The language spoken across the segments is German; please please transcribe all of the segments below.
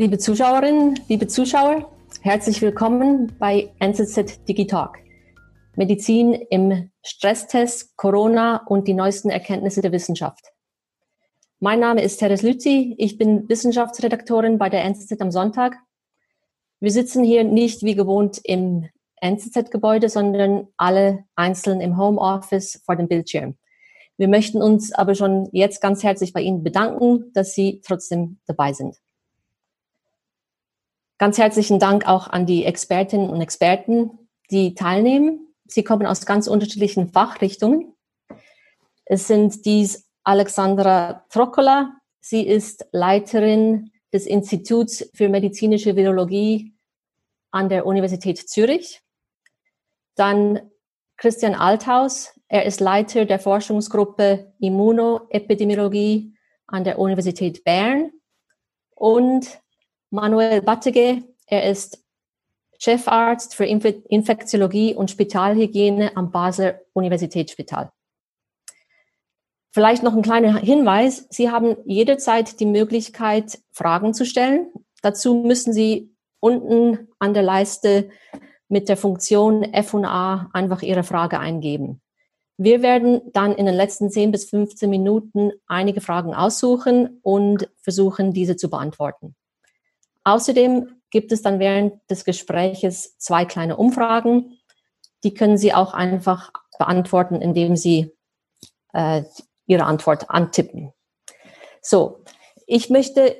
Liebe Zuschauerinnen, liebe Zuschauer, herzlich willkommen bei NZZ Digitalk. Medizin im Stresstest, Corona und die neuesten Erkenntnisse der Wissenschaft. Mein Name ist Teres Lützi, ich bin Wissenschaftsredaktorin bei der NZZ am Sonntag. Wir sitzen hier nicht wie gewohnt im NZZ-Gebäude, sondern alle einzeln im Homeoffice vor dem Bildschirm. Wir möchten uns aber schon jetzt ganz herzlich bei Ihnen bedanken, dass Sie trotzdem dabei sind. Ganz herzlichen Dank auch an die Expertinnen und Experten, die teilnehmen. Sie kommen aus ganz unterschiedlichen Fachrichtungen. Es sind dies Alexandra Troccola. Sie ist Leiterin des Instituts für medizinische Virologie an der Universität Zürich. Dann Christian Althaus. Er ist Leiter der Forschungsgruppe Immunoepidemiologie an der Universität Bern. Und Manuel Battege. Er ist Chefarzt für Infektiologie und Spitalhygiene am Basler Universitätsspital. Vielleicht noch ein kleiner Hinweis. Sie haben jederzeit die Möglichkeit, Fragen zu stellen. Dazu müssen Sie unten an der Leiste mit der Funktion F&A einfach Ihre Frage eingeben. Wir werden dann in den letzten 10 bis 15 Minuten einige Fragen aussuchen und versuchen, diese zu beantworten. Außerdem gibt es dann während des Gespräches zwei kleine Umfragen. Die können Sie auch einfach beantworten, indem Sie äh, Ihre Antwort antippen. So, ich möchte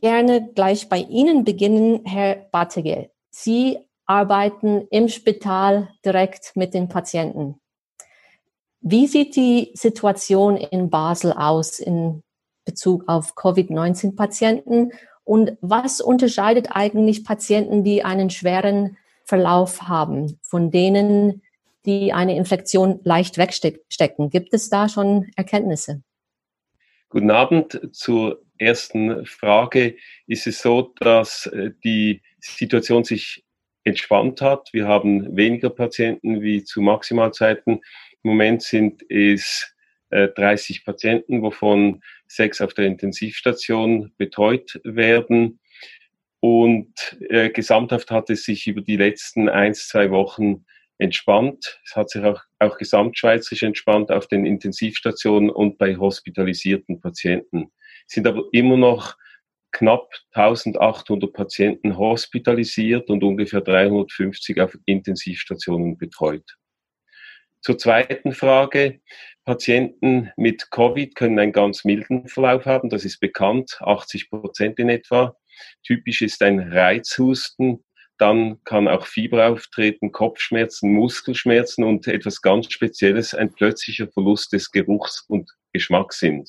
gerne gleich bei Ihnen beginnen, Herr Batege. Sie arbeiten im Spital direkt mit den Patienten. Wie sieht die Situation in Basel aus in Bezug auf Covid-19-Patienten und was unterscheidet eigentlich Patienten, die einen schweren Verlauf haben, von denen, die eine Infektion leicht wegstecken? Gibt es da schon Erkenntnisse? Guten Abend. Zur ersten Frage ist es so, dass äh, die Situation sich entspannt hat. Wir haben weniger Patienten wie zu Maximalzeiten. Im Moment sind es 30 äh, Patienten, wovon sechs auf der Intensivstation betreut werden. Und äh, gesamthaft hat es sich über die letzten eins, zwei Wochen entspannt. Es hat sich auch, auch gesamtschweizerisch entspannt auf den Intensivstationen und bei hospitalisierten Patienten. Es sind aber immer noch knapp 1800 Patienten hospitalisiert und ungefähr 350 auf Intensivstationen betreut. Zur zweiten Frage. Patienten mit Covid können einen ganz milden Verlauf haben, das ist bekannt, 80 Prozent in etwa. Typisch ist ein Reizhusten, dann kann auch Fieber auftreten, Kopfschmerzen, Muskelschmerzen und etwas ganz Spezielles, ein plötzlicher Verlust des Geruchs und Geschmacks sind.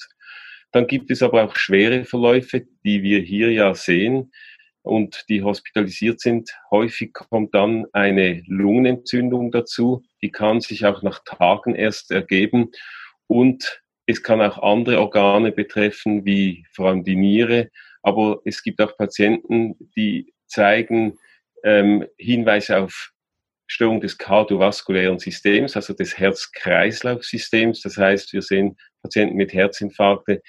Dann gibt es aber auch schwere Verläufe, die wir hier ja sehen und die hospitalisiert sind. Häufig kommt dann eine Lungenentzündung dazu. Die kann sich auch nach Tagen erst ergeben. Und es kann auch andere Organe betreffen, wie vor allem die Niere. Aber es gibt auch Patienten, die zeigen ähm, Hinweise auf Störung des kardiovaskulären Systems, also des Herz-Kreislauf-Systems. Das heißt, wir sehen Patienten mit Herzinfarkte,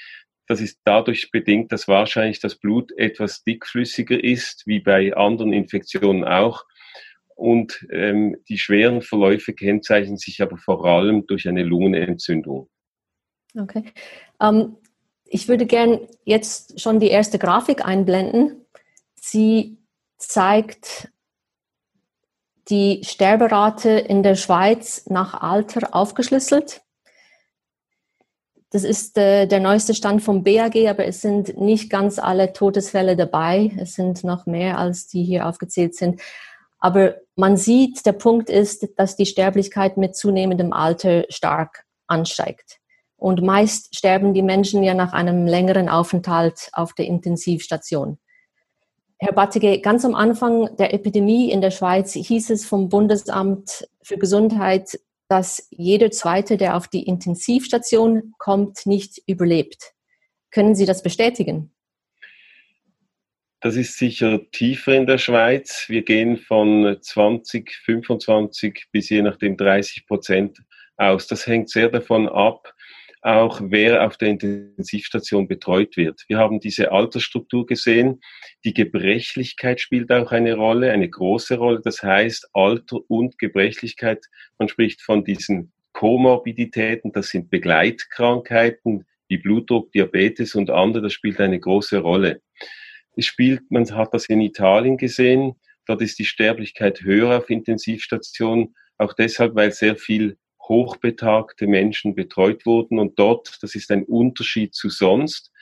das ist dadurch bedingt, dass wahrscheinlich das Blut etwas dickflüssiger ist, wie bei anderen Infektionen auch. Und ähm, die schweren Verläufe kennzeichnen sich aber vor allem durch eine Lungenentzündung. Okay. Ähm, ich würde gern jetzt schon die erste Grafik einblenden. Sie zeigt die Sterberate in der Schweiz nach Alter aufgeschlüsselt. Das ist äh, der neueste Stand vom BAG, aber es sind nicht ganz alle Todesfälle dabei. Es sind noch mehr, als die hier aufgezählt sind. Aber man sieht, der Punkt ist, dass die Sterblichkeit mit zunehmendem Alter stark ansteigt. Und meist sterben die Menschen ja nach einem längeren Aufenthalt auf der Intensivstation. Herr Battige, ganz am Anfang der Epidemie in der Schweiz hieß es vom Bundesamt für Gesundheit, dass jeder Zweite, der auf die Das ist sicher tiefer in der Schweiz. Wir gehen von 20, 25 bis je nachdem 30 Prozent aus. Das hängt sehr davon ab, auch wer auf der Intensivstation betreut wird. Wir haben diese Altersstruktur gesehen. Die Gebrechlichkeit spielt auch eine Rolle, eine große Rolle. Das heißt, Alter und Gebrechlichkeit, man spricht von diesen Komorbiditäten, das sind Begleitkrankheiten wie Blutdruck, Diabetes und andere, das spielt eine große Rolle. Es spielt, man hat das in Italien gesehen, dort ist die Sterblichkeit höher auf Intensivstationen, auch deshalb, weil sehr viel hochbetagte Menschen betreut wurden. Und dort, das ist ein Unterschied zu sonst,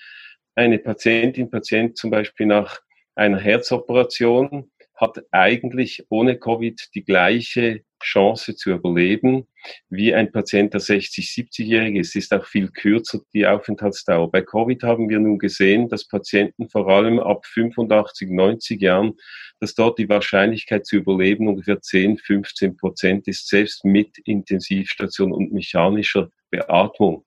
eine Patientin, Patient zum Beispiel nach einer Herzoperation hat eigentlich ohne Covid die gleiche Chance zu überleben wie ein Patient, der 60, 70-jährig ist. Es ist auch viel kürzer die Aufenthaltsdauer. Bei Covid haben wir nun gesehen, dass Patienten vor allem ab 85, 90 Jahren, dass dort die Wahrscheinlichkeit zu überleben ungefähr 10, 15 Prozent ist, selbst mit Intensivstation und mechanischer Beatmung.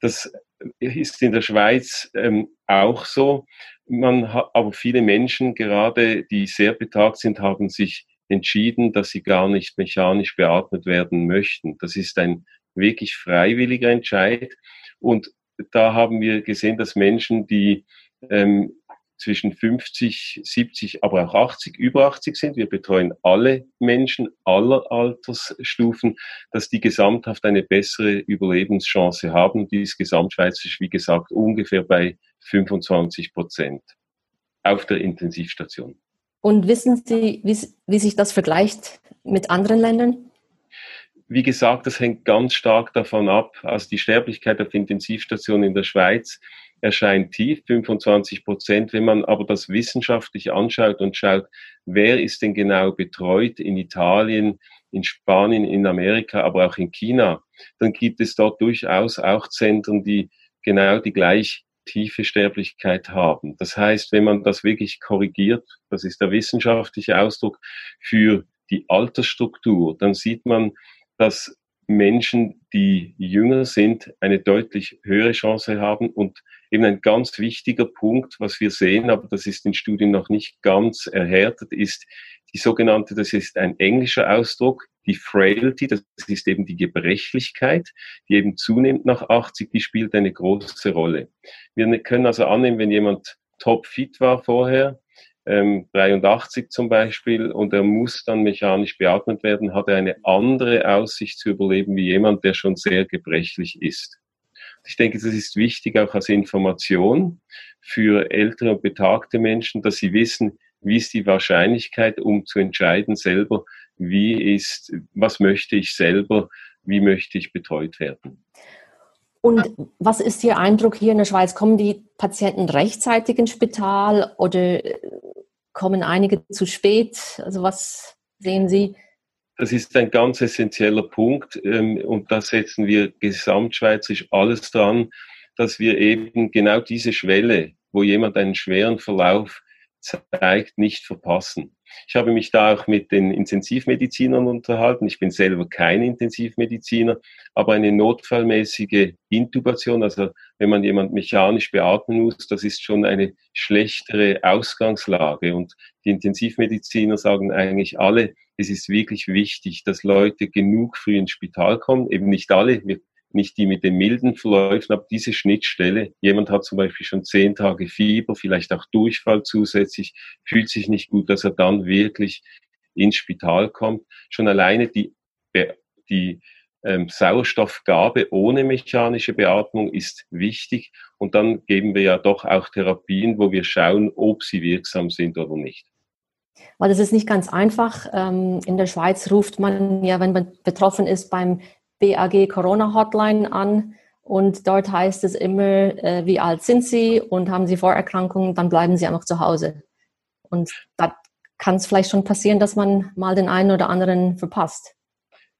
Das ist in der Schweiz ähm, auch so. Man hat, aber viele Menschen, gerade die sehr betagt sind, haben sich entschieden, dass sie gar nicht mechanisch beatmet werden möchten. Das ist ein wirklich freiwilliger Entscheid. Und da haben wir gesehen, dass Menschen, die ähm, zwischen 50, 70, aber auch 80, über 80 sind. Wir betreuen alle Menschen aller Altersstufen, dass die gesamthaft eine bessere Überlebenschance haben. Die ist gesamtschweizerisch, wie gesagt, ungefähr bei 25 Prozent auf der Intensivstation. Und wissen Sie, wie, wie sich das vergleicht mit anderen Ländern? Wie gesagt, das hängt ganz stark davon ab. Also die Sterblichkeit auf Intensivstationen in der Schweiz erscheint tief, 25 Prozent. Wenn man aber das wissenschaftlich anschaut und schaut, wer ist denn genau betreut in Italien, in Spanien, in Amerika, aber auch in China, dann gibt es dort durchaus auch Zentren, die genau die gleich tiefe Sterblichkeit haben. Das heißt, wenn man das wirklich korrigiert, das ist der wissenschaftliche Ausdruck für die Altersstruktur, dann sieht man, dass Menschen, die jünger sind, eine deutlich höhere Chance haben. Und eben ein ganz wichtiger Punkt, was wir sehen, aber das ist in Studien noch nicht ganz erhärtet, ist die sogenannte, das ist ein englischer Ausdruck, die Frailty, das ist eben die Gebrechlichkeit, die eben zunimmt nach 80, die spielt eine große Rolle. Wir können also annehmen, wenn jemand topfit war vorher, ähm, 83 zum Beispiel, und er muss dann mechanisch beatmet werden, hat er eine andere Aussicht zu überleben wie jemand, der schon sehr gebrechlich ist. Ich denke, das ist wichtig auch als Information für ältere und betagte Menschen, dass sie wissen, wie ist die Wahrscheinlichkeit, um zu entscheiden selber, wie ist, was möchte ich selber, wie möchte ich betreut werden. Und was ist Ihr Eindruck hier in der Schweiz? Kommen die Patienten rechtzeitig ins Spital oder kommen einige zu spät? Also was sehen Sie? Das ist ein ganz essentieller Punkt ähm, und da setzen wir gesamtschweizerisch alles dran, dass wir eben genau diese Schwelle, wo jemand einen schweren Verlauf zeigt, nicht verpassen. Ich habe mich da auch mit den Intensivmedizinern unterhalten. Ich bin selber kein Intensivmediziner, aber eine notfallmäßige Intubation, also wenn man jemand mechanisch beatmen muss, das ist schon eine schlechtere Ausgangslage. Und die Intensivmediziner sagen eigentlich alle, es ist wirklich wichtig, dass Leute genug früh ins Spital kommen. Eben nicht alle, wir nicht die mit den milden Verläufen, aber diese Schnittstelle, jemand hat zum Beispiel schon zehn Tage Fieber, vielleicht auch Durchfall zusätzlich, fühlt sich nicht gut, dass er dann wirklich ins Spital kommt. Schon alleine die, die ähm, Sauerstoffgabe ohne mechanische Beatmung ist wichtig. Und dann geben wir ja doch auch Therapien, wo wir schauen, ob sie wirksam sind oder nicht. Weil das ist nicht ganz einfach. Ähm, in der Schweiz ruft man ja, wenn man betroffen ist, beim BAG Corona Hotline an. Und dort heißt es immer, äh, wie alt sind Sie? Und haben Sie Vorerkrankungen, dann bleiben Sie einfach zu Hause. Und da kann es vielleicht schon passieren, dass man mal den einen oder anderen verpasst.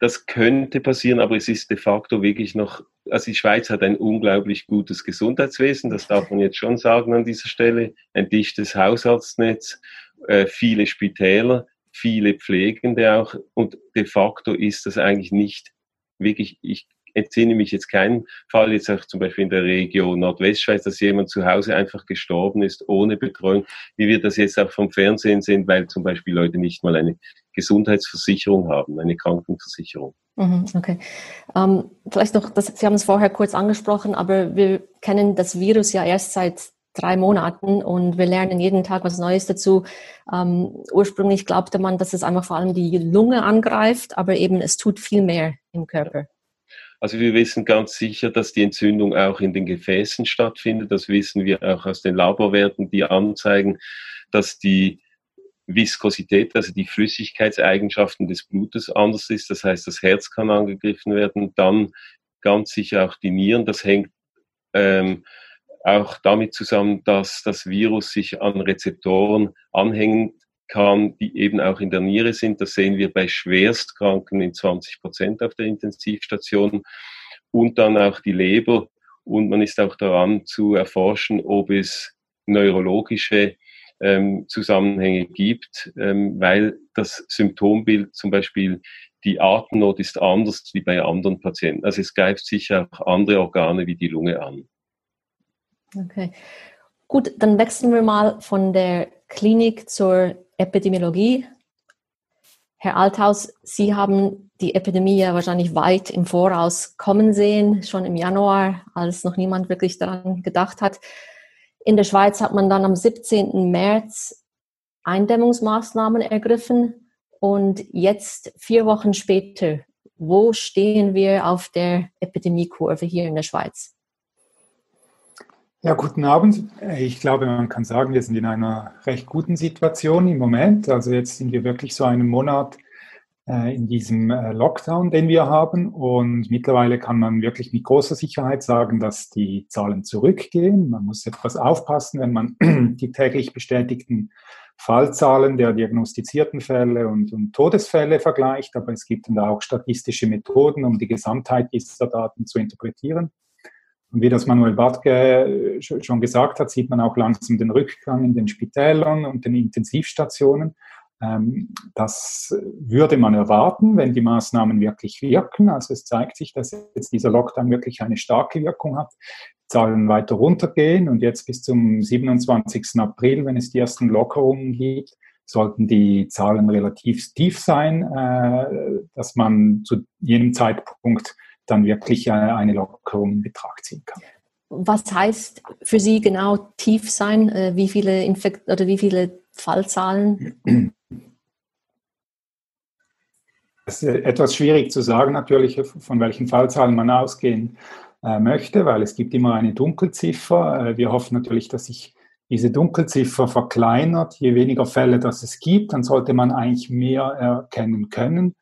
Das könnte passieren, aber es ist de facto wirklich noch, also die Schweiz hat ein unglaublich gutes Gesundheitswesen, das darf man jetzt schon sagen an dieser Stelle, ein dichtes Hausarztnetz, äh, viele Spitäler, viele Pflegende auch. Und de facto ist das eigentlich nicht wirklich, ich, entsinne mich jetzt keinen Fall, jetzt auch zum Beispiel in der Region Nordwestschweiz, dass jemand zu Hause einfach gestorben ist ohne Betreuung, wie wir das jetzt auch vom Fernsehen sehen, weil zum Beispiel Leute nicht mal eine Gesundheitsversicherung haben, eine Krankenversicherung. Mhm, okay. Ähm, vielleicht noch, das, Sie haben es vorher kurz angesprochen, aber wir kennen das Virus ja erst seit drei Monaten und wir lernen jeden Tag was Neues dazu. Ähm, ursprünglich glaubte man, dass es einfach vor allem die Lunge angreift, aber eben es tut viel mehr im Körper. Also wir wissen ganz sicher, dass die Entzündung auch in den Gefäßen stattfindet. Das wissen wir auch aus den Laborwerten, die anzeigen, dass die Viskosität, also die Flüssigkeitseigenschaften des Blutes anders ist. Das heißt, das Herz kann angegriffen werden, dann ganz sicher auch die Nieren. Das hängt ähm, auch damit zusammen, dass das Virus sich an Rezeptoren anhängen kann, die eben auch in der Niere sind. Das sehen wir bei Schwerstkranken in 20 Prozent auf der Intensivstation und dann auch die Leber. Und man ist auch daran zu erforschen, ob es neurologische ähm, Zusammenhänge gibt, ähm, weil das Symptombild zum Beispiel die Atemnot ist anders wie bei anderen Patienten. Also es greift sicher auch andere Organe wie die Lunge an. Okay. Gut, dann wechseln wir mal von der Klinik zur Epidemiologie. Herr Althaus, Sie haben die Epidemie ja wahrscheinlich weit im Voraus kommen sehen, schon im Januar, als noch niemand wirklich daran gedacht hat. In der Schweiz hat man dann am 17. März Eindämmungsmaßnahmen ergriffen und jetzt vier Wochen später, wo stehen wir auf der Epidemiekurve hier in der Schweiz? Ja, guten Abend. Ich glaube, man kann sagen, wir sind in einer recht guten Situation im Moment. Also jetzt sind wir wirklich so einen Monat äh, in diesem äh, Lockdown, den wir haben. Und mittlerweile kann man wirklich mit großer Sicherheit sagen, dass die Zahlen zurückgehen. Man muss etwas aufpassen, wenn man die täglich bestätigten Fallzahlen der diagnostizierten Fälle und, und, Todesfälle vergleicht. Aber es gibt dann auch statistische Methoden, um die Gesamtheit dieser Daten zu interpretieren. Und wie das Manuel Badke äh, schon gesagt hat, sieht man auch langsam den Rückgang in den Spitälern und den Intensivstationen. Ähm, das würde man erwarten, wenn die Maßnahmen wirklich wirken. Also es zeigt sich, dass jetzt dieser Lockdown wirklich eine starke Wirkung hat. Zahlen weiter runtergehen und jetzt bis zum 27. April, wenn es die ersten Lockerungen gibt, sollten die Zahlen relativ tief sein, äh, dass man zu jenem Zeitpunkt dann wirklich äh, eine Lockerung in Betracht ziehen kann. Was heißt für Sie genau tief sein? Äh, wie viele Infekt oder wie viele Fallzahlen Es ist etwas schwierig zu sagen, natürlich, von welchen Fallzahlen man ausgehen äh, möchte, weil es gibt immer eine Dunkelziffer. Äh, wir hoffen natürlich, dass sich diese Dunkelziffer verkleinert. Je weniger Fälle das es gibt, dann sollte man eigentlich mehr erkennen können.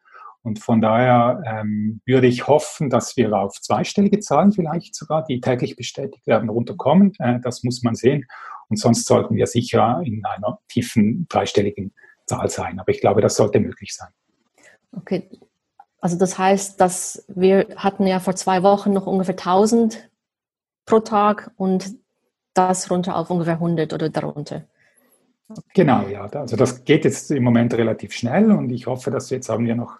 Und von daher ähm, würde ich hoffen, dass wir auf zweistellige Zahlen vielleicht sogar, die täglich bestätigt werden, runterkommen. Äh, das muss man sehen. Und sonst sollten wir sicher in einer tiefen dreistelligen Zahl sein. Aber ich glaube, das sollte möglich sein. Okay. Also das heißt, dass wir hatten ja vor zwei Wochen noch ungefähr 1000 pro Tag und das runter auf ungefähr 100 oder darunter. Okay. Genau, ja. Also das geht jetzt im Moment relativ schnell und ich hoffe, dass jetzt haben wir noch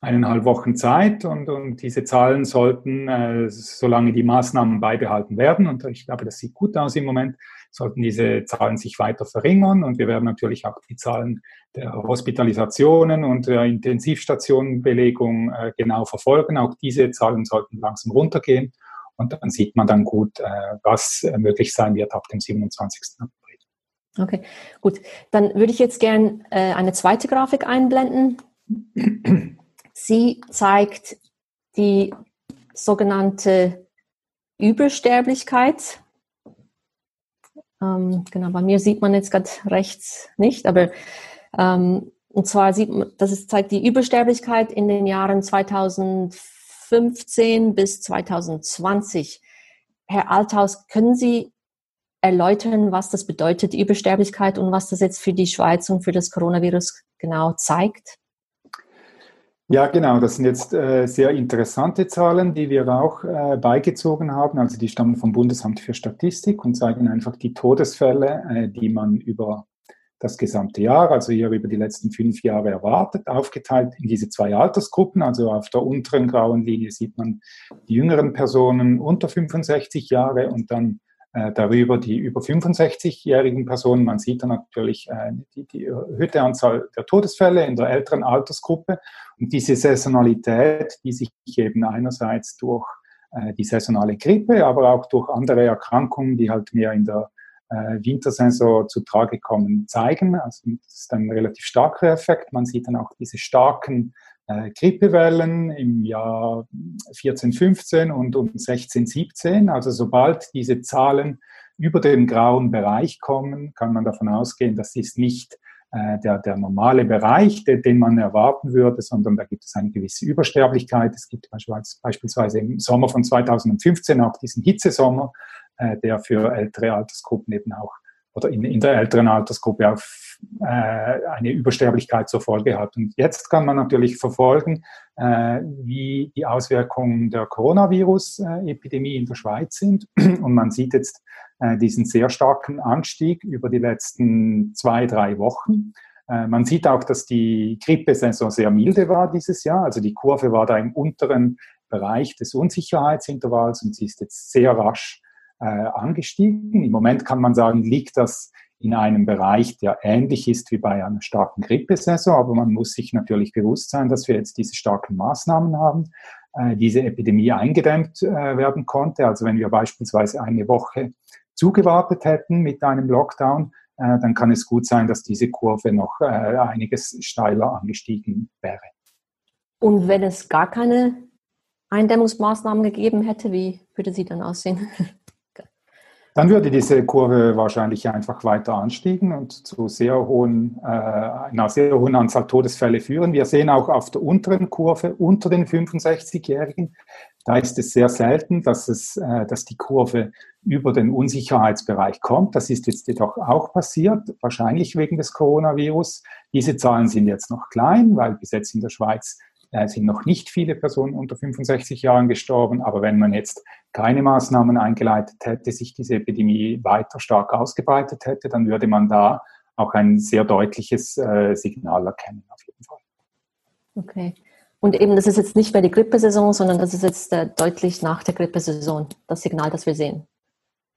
eineinhalb Wochen Zeit und, und diese Zahlen sollten, äh, solange die Maßnahmen beibehalten werden, und ich glaube, das sieht gut aus im Moment, sollten diese Zahlen sich weiter verringern und wir werden natürlich auch die Zahlen der Hospitalisationen und der Intensivstationenbelegung äh, genau verfolgen. Auch diese Zahlen sollten langsam runtergehen und dann sieht man dann gut, äh, was möglich sein wird ab dem 27. April. Okay, gut. Dann würde ich jetzt gern eine zweite Grafik einblenden. Sie zeigt die sogenannte Übersterblichkeit. Ähm, genau, bei mir sieht man jetzt gerade rechts nicht, aber ähm, und zwar sieht man, das ist, zeigt die Übersterblichkeit in den Jahren 2015 bis 2020. Herr Althaus, können Sie erläutern, was das bedeutet, Übersterblichkeit und was das jetzt für die Schweiz und für das Coronavirus genau zeigt? Ja, genau. Das sind jetzt äh, sehr interessante Zahlen, die wir auch äh, beigezogen haben. Also die stammen vom Bundesamt für Statistik und zeigen einfach die Todesfälle, äh, die man über das gesamte Jahr, also hier über die letzten fünf Jahre erwartet, aufgeteilt in diese zwei Altersgruppen. Also auf der unteren grauen Linie sieht man die jüngeren Personen unter 65 Jahre und dann darüber die über 65-jährigen Personen. Man sieht dann natürlich äh, die, die erhöhte Anzahl der Todesfälle in der älteren Altersgruppe und diese Saisonalität, die sich eben einerseits durch äh, die saisonale Grippe, aber auch durch andere Erkrankungen, die halt mehr in der äh, Wintersaison zu Trage kommen, zeigen. Also das ist ein relativ starker Effekt. Man sieht dann auch diese starken äh, Grippewellen im Jahr 14, 15 und, und 16, 17. Also sobald diese Zahlen über den grauen Bereich kommen, kann man davon ausgehen, das ist nicht äh, der, der normale Bereich, den, den man erwarten würde, sondern da gibt es eine gewisse Übersterblichkeit. Es gibt beispielsweise im Sommer von 2015 auch diesen Hitzesommer, äh, der für ältere Altersgruppen eben auch oder in, in der älteren Altersgruppe auch äh, eine Übersterblichkeit zur Folge hat. Und jetzt kann man natürlich verfolgen, äh, wie die Auswirkungen der Coronavirus-Epidemie in der Schweiz sind. Und man sieht jetzt äh, diesen sehr starken Anstieg über die letzten zwei, drei Wochen. Man sieht auch, dass die Grippesaison sehr milde war dieses Jahr. Also die Kurve war da im unteren Bereich des Unsicherheitsintervalls und sie ist jetzt sehr rasch äh, angestiegen. Im Moment kann man sagen, liegt das in einem Bereich, der ähnlich ist wie bei einer starken Grippesaison, aber man muss sich natürlich bewusst sein, dass wir jetzt diese starken Maßnahmen haben, äh, diese Epidemie eingedämmt äh, werden konnte. Also wenn wir beispielsweise eine Woche zugewartet hätten mit einem Lockdown, äh, dann kann es gut sein, dass diese Kurve noch äh, einiges steiler angestiegen wäre. Und wenn es gar keine Eindämmungsmaßnahmen gegeben hätte, wie würde sie dann aussehen? Dann würde diese Kurve wahrscheinlich einfach weiter anstiegen und zu sehr hohen, äh, einer sehr hohen Anzahl Todesfälle führen. Wir sehen auch auf der unteren Kurve unter den 65-Jährigen, da ist es sehr selten, dass, es, äh, dass die Kurve über den Unsicherheitsbereich kommt. Das ist jetzt jedoch auch passiert, wahrscheinlich wegen des Coronavirus. Diese Zahlen sind jetzt noch klein, weil bis jetzt in der Schweiz äh, sind noch nicht viele Personen unter 65 Jahren gestorben, aber wenn man jetzt keine Maßnahmen eingeleitet hätte, sich diese Epidemie weiter stark ausgebreitet hätte, dann würde man da auch ein sehr deutliches äh, Signal erkennen, auf jeden Fall. Okay. Und eben, das ist jetzt nicht mehr die Grippesaison, sondern das ist jetzt äh, deutlich nach der Grippesaison, das Signal, das wir sehen.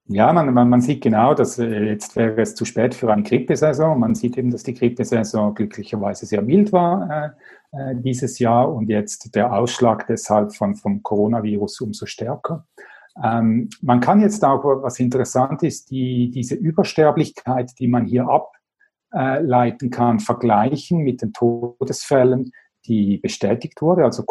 Ja, man, man, man sieht genau, dass äh, jetzt wäre es zu spät für eine Grippesaison. Man sieht eben, dass die Grippesaison glücklicherweise sehr mild war äh, äh, dieses Jahr und jetzt der Ausschlag deshalb von, vom Coronavirus umso stärker. Ähm, man kann jetzt auch, was interessant ist, die, diese Übersterblichkeit, die man hier ableiten kann, vergleichen mit den Todesfällen, die bestätigt wurde, also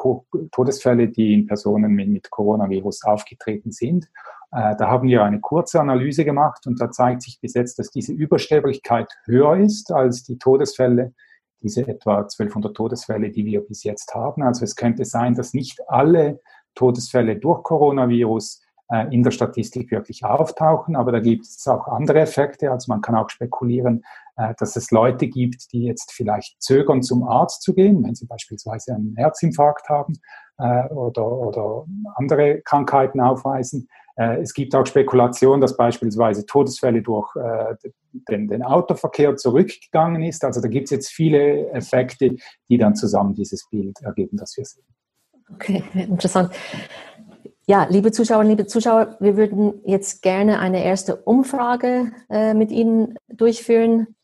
Todesfälle, die in Personen mit, mit Coronavirus aufgetreten sind. Äh, da haben wir eine kurze Analyse gemacht und da zeigt sich bis jetzt, dass diese Übersterblichkeit höher ist als die Todesfälle, diese etwa 1200 Todesfälle, die wir bis jetzt haben. Also es könnte sein, dass nicht alle Todesfälle durch Coronavirus äh, in der Statistik wirklich auftauchen, aber da gibt es auch andere Effekte. Also man kann auch spekulieren, äh, dass es Leute gibt, die jetzt vielleicht zögern, zum Arzt zu gehen, wenn sie beispielsweise einen Herzinfarkt haben oder, oder andere Krankheiten aufweisen. Äh, es gibt auch Spekulationen, dass beispielsweise Todesfälle durch äh, den, den Autoverkehr zurückgegangen ist. Also da gibt es jetzt viele Effekte, die dann zusammen dieses Bild ergeben, das wir sehen. Okay, interessant. Ja, liebe Zuschauerinnen, liebe Zuschauer, wir würden jetzt gerne eine erste Umfrage äh, mit Ihnen durchführen.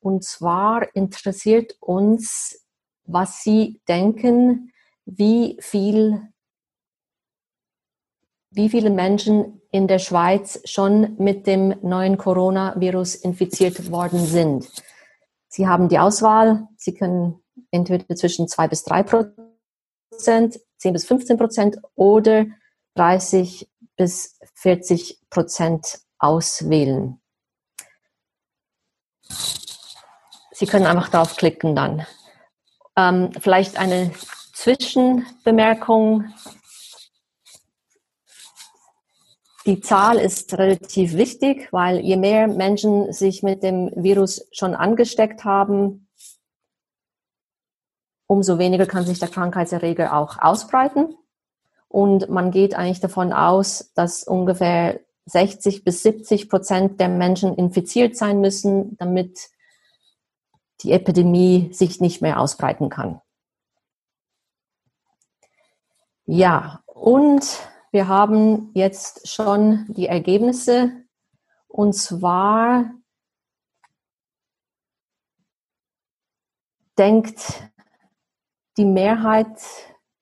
Und zwar interessiert uns, was Sie denken, wie viel wie viele Menschen in der Schweiz schon mit dem neuen Coronavirus infiziert worden sind. Sie haben die Auswahl. Sie können entweder zwischen zwei bis drei Prozent, zehn bis 15 Prozent oder 30 bis 40 Prozent auswählen. Sie können einfach draufklicken dann. Ähm, vielleicht eine Zwischenbemerkung Die Zahl ist relativ wichtig, weil je mehr Menschen sich mit dem Virus schon angesteckt haben, umso weniger kann sich der Krankheitserreger auch ausbreiten. Und man geht eigentlich davon aus, dass ungefähr 60 bis 70 Prozent der Menschen infiziert sein müssen, damit die Epidemie sich nicht mehr ausbreiten kann. Ja, und wir haben jetzt schon die Ergebnisse. Und zwar denkt die Mehrheit,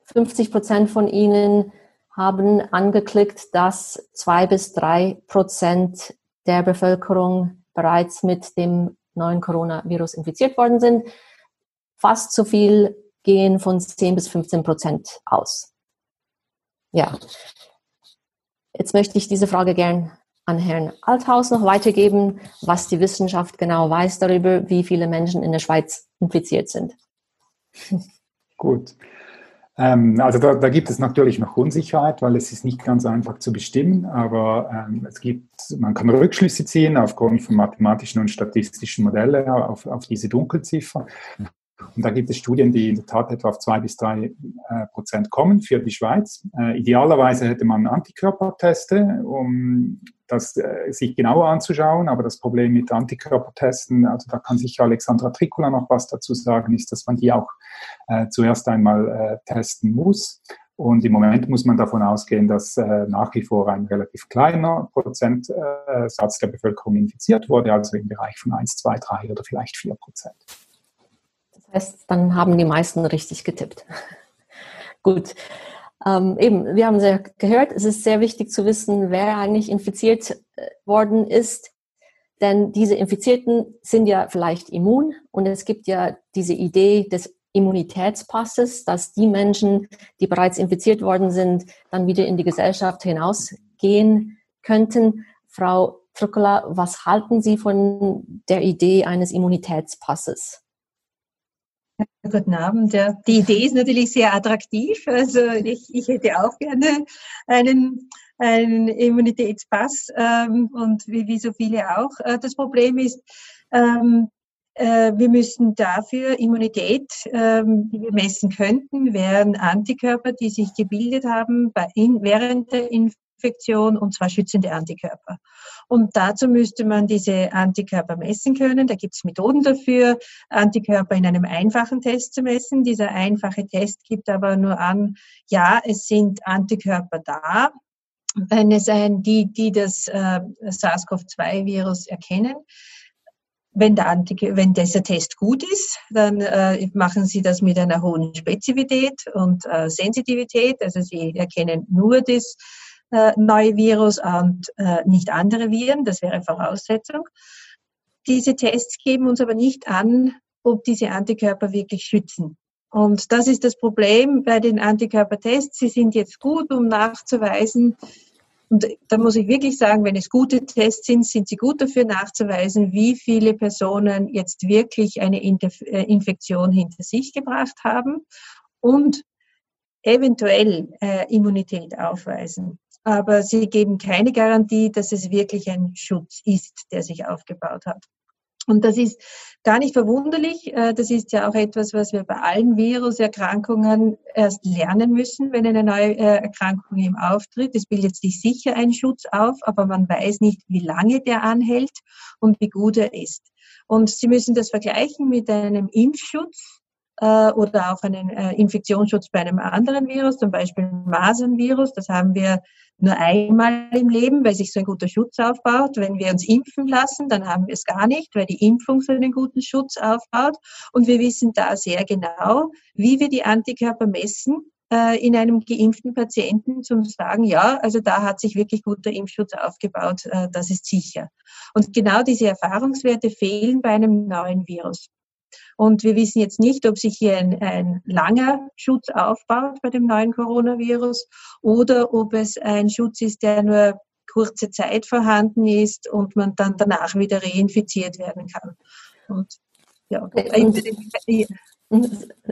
50 Prozent von Ihnen haben angeklickt, dass zwei bis drei Prozent der Bevölkerung bereits mit dem neuen Coronavirus infiziert worden sind. Fast so viel gehen von 10 bis 15 Prozent aus. Ja. Jetzt möchte ich diese Frage gern an Herrn Althaus noch weitergeben, was die Wissenschaft genau weiß darüber, wie viele Menschen in der Schweiz infiziert sind. Gut. Ähm, also da, da, gibt es natürlich noch Unsicherheit, weil es ist nicht ganz einfach zu bestimmen, aber ähm, es gibt, man kann Rückschlüsse ziehen aufgrund von mathematischen und statistischen Modellen auf, auf diese Dunkelziffer. Und da gibt es Studien, die in der Tat etwa auf zwei bis drei äh, Prozent kommen für die Schweiz. Äh, idealerweise hätte man Antikörperteste, um das äh, sich genauer anzuschauen. Aber das Problem mit Antikörpertesten, also da kann sicher Alexandra Tricula noch was dazu sagen, ist, dass man die auch äh, zuerst einmal äh, testen muss. Und im Moment muss man davon ausgehen, dass äh, nach wie vor ein relativ kleiner Prozentsatz der Bevölkerung infiziert wurde, also im Bereich von 1, 2, 3 oder vielleicht 4 Prozent heißt, dann haben die meisten richtig getippt. Gut. Ähm, eben, wir haben sehr gehört, es ist sehr wichtig zu wissen, wer eigentlich infiziert äh, worden ist. Denn diese Infizierten sind ja vielleicht immun und es gibt ja diese Idee des Immunitätspasses, dass die Menschen, die bereits infiziert worden sind, dann wieder in die Gesellschaft hinausgehen könnten. Frau Truckler, was halten Sie von der Idee eines Immunitätspasses? Guten Abend. Ja. Die Idee ist natürlich sehr attraktiv. Also ich, ich hätte auch gerne einen, einen Immunitätspass ähm, und wie, wie so viele auch. Äh, das Problem ist, ähm, äh, wir müssen dafür Immunität, ähm, die wir messen könnten, wären Antikörper, die sich gebildet haben bei in, während der Infektion und zwar schützende Antikörper. Und dazu müsste man diese Antikörper messen können. Da gibt es Methoden dafür, Antikörper in einem einfachen Test zu messen. Dieser einfache Test gibt aber nur an, ja, es sind Antikörper da, wenn es ein, die, die das äh, SARS-CoV-2-Virus erkennen. Wenn, der wenn dieser Test gut ist, dann äh, machen Sie das mit einer hohen Spezifität und äh, Sensitivität. Also Sie erkennen nur das äh, neue Virus und äh, nicht andere Viren. Das wäre Voraussetzung. Diese Tests geben uns aber nicht an, ob diese Antikörper wirklich schützen. Und das ist das Problem bei den Antikörpertests. Sie sind jetzt gut, um nachzuweisen, und da muss ich wirklich sagen, wenn es gute Tests sind, sind sie gut dafür nachzuweisen, wie viele Personen jetzt wirklich eine äh, Infektion hinter sich gebracht haben und eventuell äh, Immunität aufweisen aber sie geben keine Garantie, dass es wirklich ein Schutz ist, der sich aufgebaut hat. Und das ist gar nicht verwunderlich. Äh, das ist ja auch etwas, was wir bei allen Viruserkrankungen erst lernen müssen, wenn eine neue äh, Erkrankung im Auftritt. Es bildet sich sicher ein Schutz auf, aber man weiß nicht, wie lange der anhält und wie gut er ist. Und Sie müssen das vergleichen mit einem Impfschutz oder auch einen Infektionsschutz bei einem anderen Virus, zum Beispiel Masernvirus. Das haben wir nur einmal im Leben, weil sich so ein guter Schutz aufbaut. Wenn wir uns impfen lassen, dann haben wir es gar nicht, weil die Impfung so einen guten Schutz aufbaut. Und wir wissen da sehr genau, wie wir die Antikörper messen äh, in einem geimpften Patienten, zum sagen, ja, also da hat sich wirklich guter Impfschutz aufgebaut, äh, das ist sicher. Und genau diese Erfahrungswerte fehlen bei einem neuen Virus. Und wir wissen jetzt nicht, ob sich hier ein, ein langer Schutz aufbaut bei dem neuen Coronavirus oder ob es ein Schutz ist, der nur kurze Zeit vorhanden ist und man dann danach wieder reinfiziert werden kann. Und ja,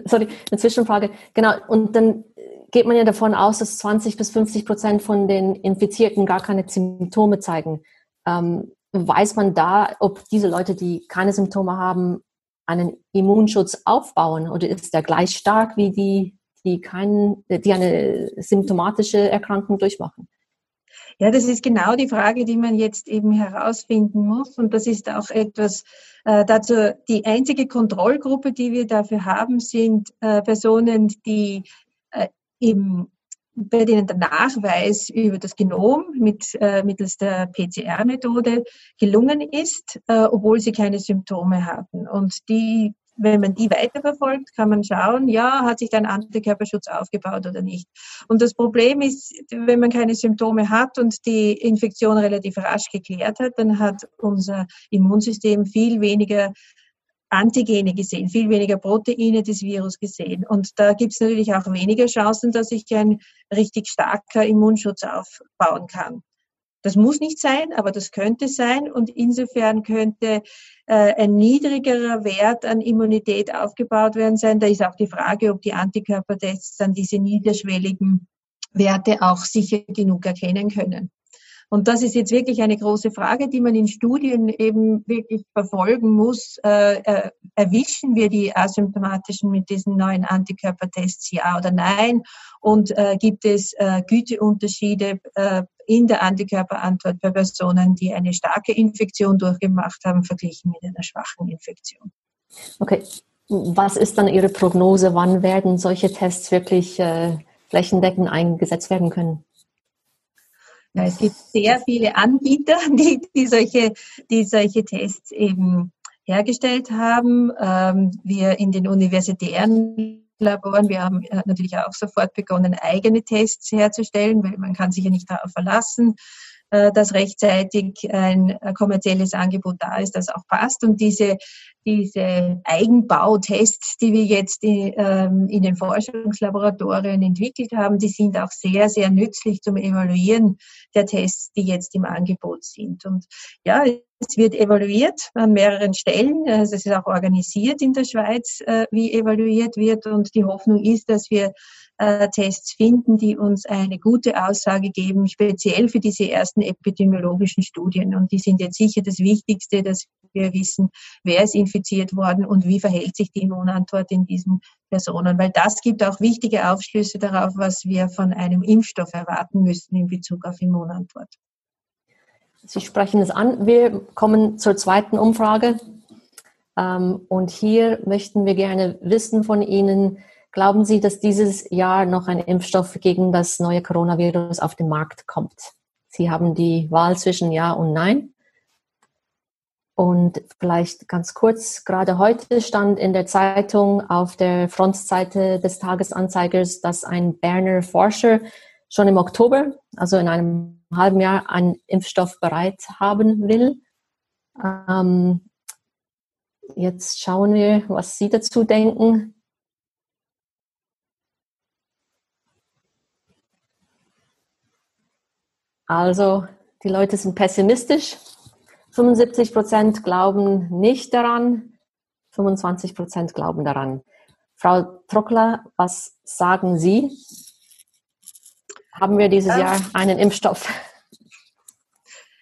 sorry, eine Zwischenfrage. Genau, und dann geht man ja davon aus, dass 20 bis 50 Prozent von den Infizierten gar keine Symptome zeigen. Ähm, weiß man da, ob diese Leute, die keine Symptome haben, einen Immunschutz aufbauen oder ist der gleich stark wie die, die, keinen, die eine symptomatische Erkrankung durchmachen? Ja, das ist genau die Frage, die man jetzt eben herausfinden muss. Und das ist auch etwas, äh, dazu die einzige Kontrollgruppe, die wir dafür haben, sind äh, Personen, die äh, eben bei denen der Nachweis über das Genom mit, äh, mittels der PCR-Methode gelungen ist, äh, obwohl sie keine Symptome hatten. Und die, wenn man die weiterverfolgt, kann man schauen, ja, hat sich da ein Antikörperschutz aufgebaut oder nicht. Und das Problem ist, wenn man keine Symptome hat und die Infektion relativ rasch geklärt hat, dann hat unser Immunsystem viel weniger Antigene gesehen, viel weniger Proteine des Virus gesehen. Und da gibt es natürlich auch weniger Chancen, dass ich ein richtig starker Immunschutz aufbauen kann. Das muss nicht sein, aber das könnte sein. Und insofern könnte äh, ein niedrigerer Wert an Immunität aufgebaut werden sein. Da ist auch die Frage, ob die Antikörpertests dann diese niederschwelligen Werte auch sicher genug erkennen können. Und das ist jetzt wirklich eine große Frage, die man in Studien eben wirklich verfolgen muss. Äh, äh, erwischen wir die Asymptomatischen mit diesen neuen Antikörpertests, ja oder nein? Und äh, gibt es äh, Güteunterschiede äh, in der Antikörperantwort bei Personen, die eine starke Infektion durchgemacht haben, verglichen mit einer schwachen Infektion? Okay. Was ist dann Ihre Prognose? Wann werden solche Tests wirklich flächendeckend eingesetzt werden können? Ja, es gibt sehr viele Anbieter, die, die, solche, die solche Tests eben hergestellt haben. Ähm, wir in den universitären Laboren, wir haben äh, natürlich auch sofort begonnen, eigene Tests herzustellen, weil man kann sich ja nicht darauf verlassen, äh, dass rechtzeitig ein kommerzielles Angebot da ist, das auch passt. Und diese, diese Eigenbautests, die wir jetzt in, ähm, in den Forschungslaboratorien entwickelt haben, die sind auch sehr, sehr nützlich zum Evaluieren der Tests, die jetzt im Angebot sind. Und ja, es wird evaluiert an mehreren Stellen. Also es ist auch organisiert in der Schweiz, äh, wie evaluiert wird. Und die Hoffnung ist, dass wir äh, Tests finden, die uns eine gute Aussage geben, speziell für diese ersten epidemiologischen Studien. Und die sind jetzt sicher das Wichtigste, dass wir wissen, wer ist infiziert worden und wie verhält sich die Immunantwort in diesen Personen. Weil das gibt auch wichtige Aufschlüsse darauf, was wir von einem Impfstoff erwarten müssen in Bezug auf Immunantwort. Sie sprechen es an. Wir kommen zur zweiten Umfrage. Ähm, und hier möchten wir gerne wissen von Ihnen, glauben Sie, dass dieses Jahr noch ein Impfstoff gegen das neue Coronavirus auf den Markt kommt? Sie haben die Wahl zwischen Ja und Nein. Und vielleicht ganz kurz, gerade heute stand in der Zeitung auf der Frontseite des Tagesanzeigers, dass ein Berner Forscher schon im Oktober, also in einem halben Jahr, einen Impfstoff bereit haben will. Ähm, jetzt schauen wir, was Sie dazu denken. Also, die Leute sind pessimistisch. 75 Prozent glauben nicht daran, 25 Prozent glauben daran. Frau Trockler, was sagen Sie? Haben wir dieses Jahr einen Impfstoff?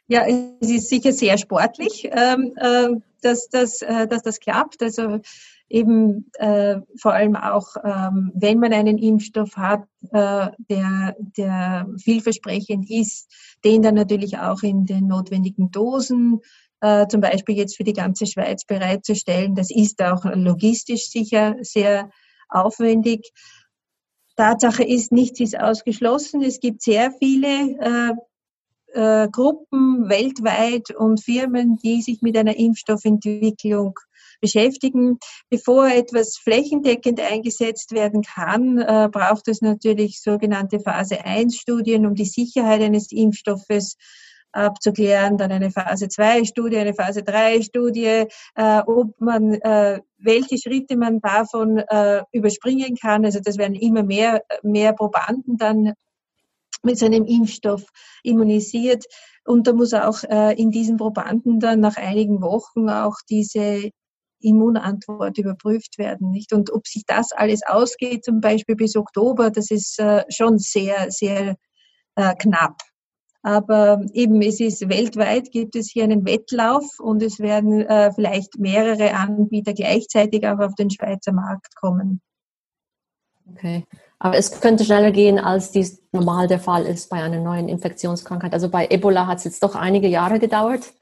Ja, es ist sicher sehr sportlich, ähm, äh, dass, dass, äh, dass das klappt. Also eben äh, vor allem auch, ähm, wenn man einen Impfstoff hat, äh, der, der vielversprechend ist, den dann natürlich auch in den notwendigen Dosen, äh, zum Beispiel jetzt für die ganze Schweiz bereitzustellen. Das ist auch logistisch sicher sehr aufwendig. Tatsache ist, nichts ist ausgeschlossen. Es gibt sehr viele äh, äh, Gruppen weltweit und Firmen, die sich mit einer Impfstoffentwicklung beschäftigen. Bevor etwas flächendeckend eingesetzt werden kann, äh, braucht es natürlich sogenannte Phase 1 Studien, um die Sicherheit eines Impfstoffes abzuklären, dann eine Phase 2 Studie, eine Phase 3 Studie, äh, ob man, äh, welche Schritte man davon äh, überspringen kann. Also das werden immer mehr, mehr Probanden dann mit seinem Impfstoff immunisiert. Und da muss auch äh, in diesen Probanden dann nach einigen Wochen auch diese Immunantwort überprüft werden, nicht? Und ob sich das alles ausgeht, zum Beispiel bis Oktober, das ist äh, schon sehr, sehr äh, knapp. Aber eben, es ist weltweit gibt es hier einen Wettlauf und es werden äh, vielleicht mehrere Anbieter gleichzeitig auch auf den Schweizer Markt kommen. Okay. Aber es könnte schneller gehen, als dies normal der Fall ist bei einer neuen Infektionskrankheit. Also bei Ebola hat es jetzt doch einige Jahre gedauert.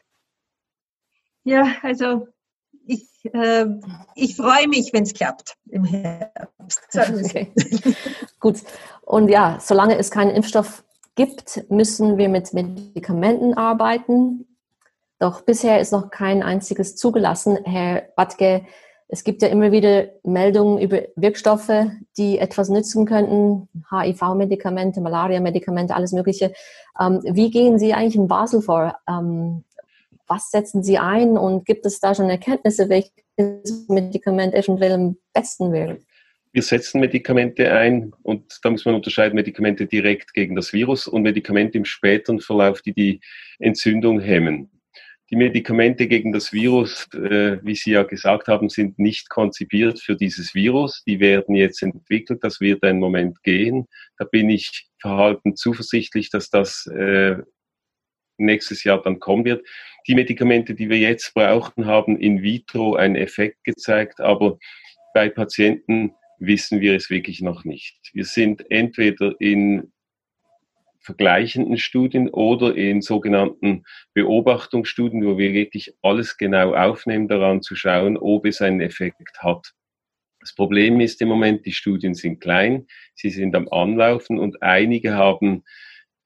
Ja, also ich, äh, ich freue mich, wenn es klappt im Herbst. Okay. Gut. Und ja, solange es keinen Impfstoff gibt, müssen wir mit Medikamenten arbeiten. Doch bisher ist noch kein einziges zugelassen. Herr Batke, es gibt ja immer wieder Meldungen über Wirkstoffe, die etwas nützen könnten, HIV-Medikamente, Malaria-Medikamente, alles Mögliche. Ähm, wie gehen Sie eigentlich in Basel vor? Ähm, was setzen Sie ein und gibt es da schon Erkenntnisse, welches Medikament eventuell am besten wäre? Wir setzen Medikamente ein und da muss man unterscheiden Medikamente direkt gegen das Virus und Medikamente im späteren Verlauf, die die Entzündung hemmen. Die Medikamente gegen das Virus, äh, wie Sie ja gesagt haben, sind nicht konzipiert für dieses Virus. Die werden jetzt entwickelt. Das wird einen Moment gehen. Da bin ich verhalten zuversichtlich, dass das äh, nächstes Jahr dann kommen wird. Die Medikamente, die wir jetzt brauchen, haben in vitro einen Effekt gezeigt, aber bei Patienten wissen wir es wirklich noch nicht. Wir sind entweder in vergleichenden Studien oder in sogenannten Beobachtungsstudien, wo wir wirklich alles genau aufnehmen, daran zu schauen, ob es einen Effekt hat. Das Problem ist im Moment, die Studien sind klein, sie sind am Anlaufen und einige haben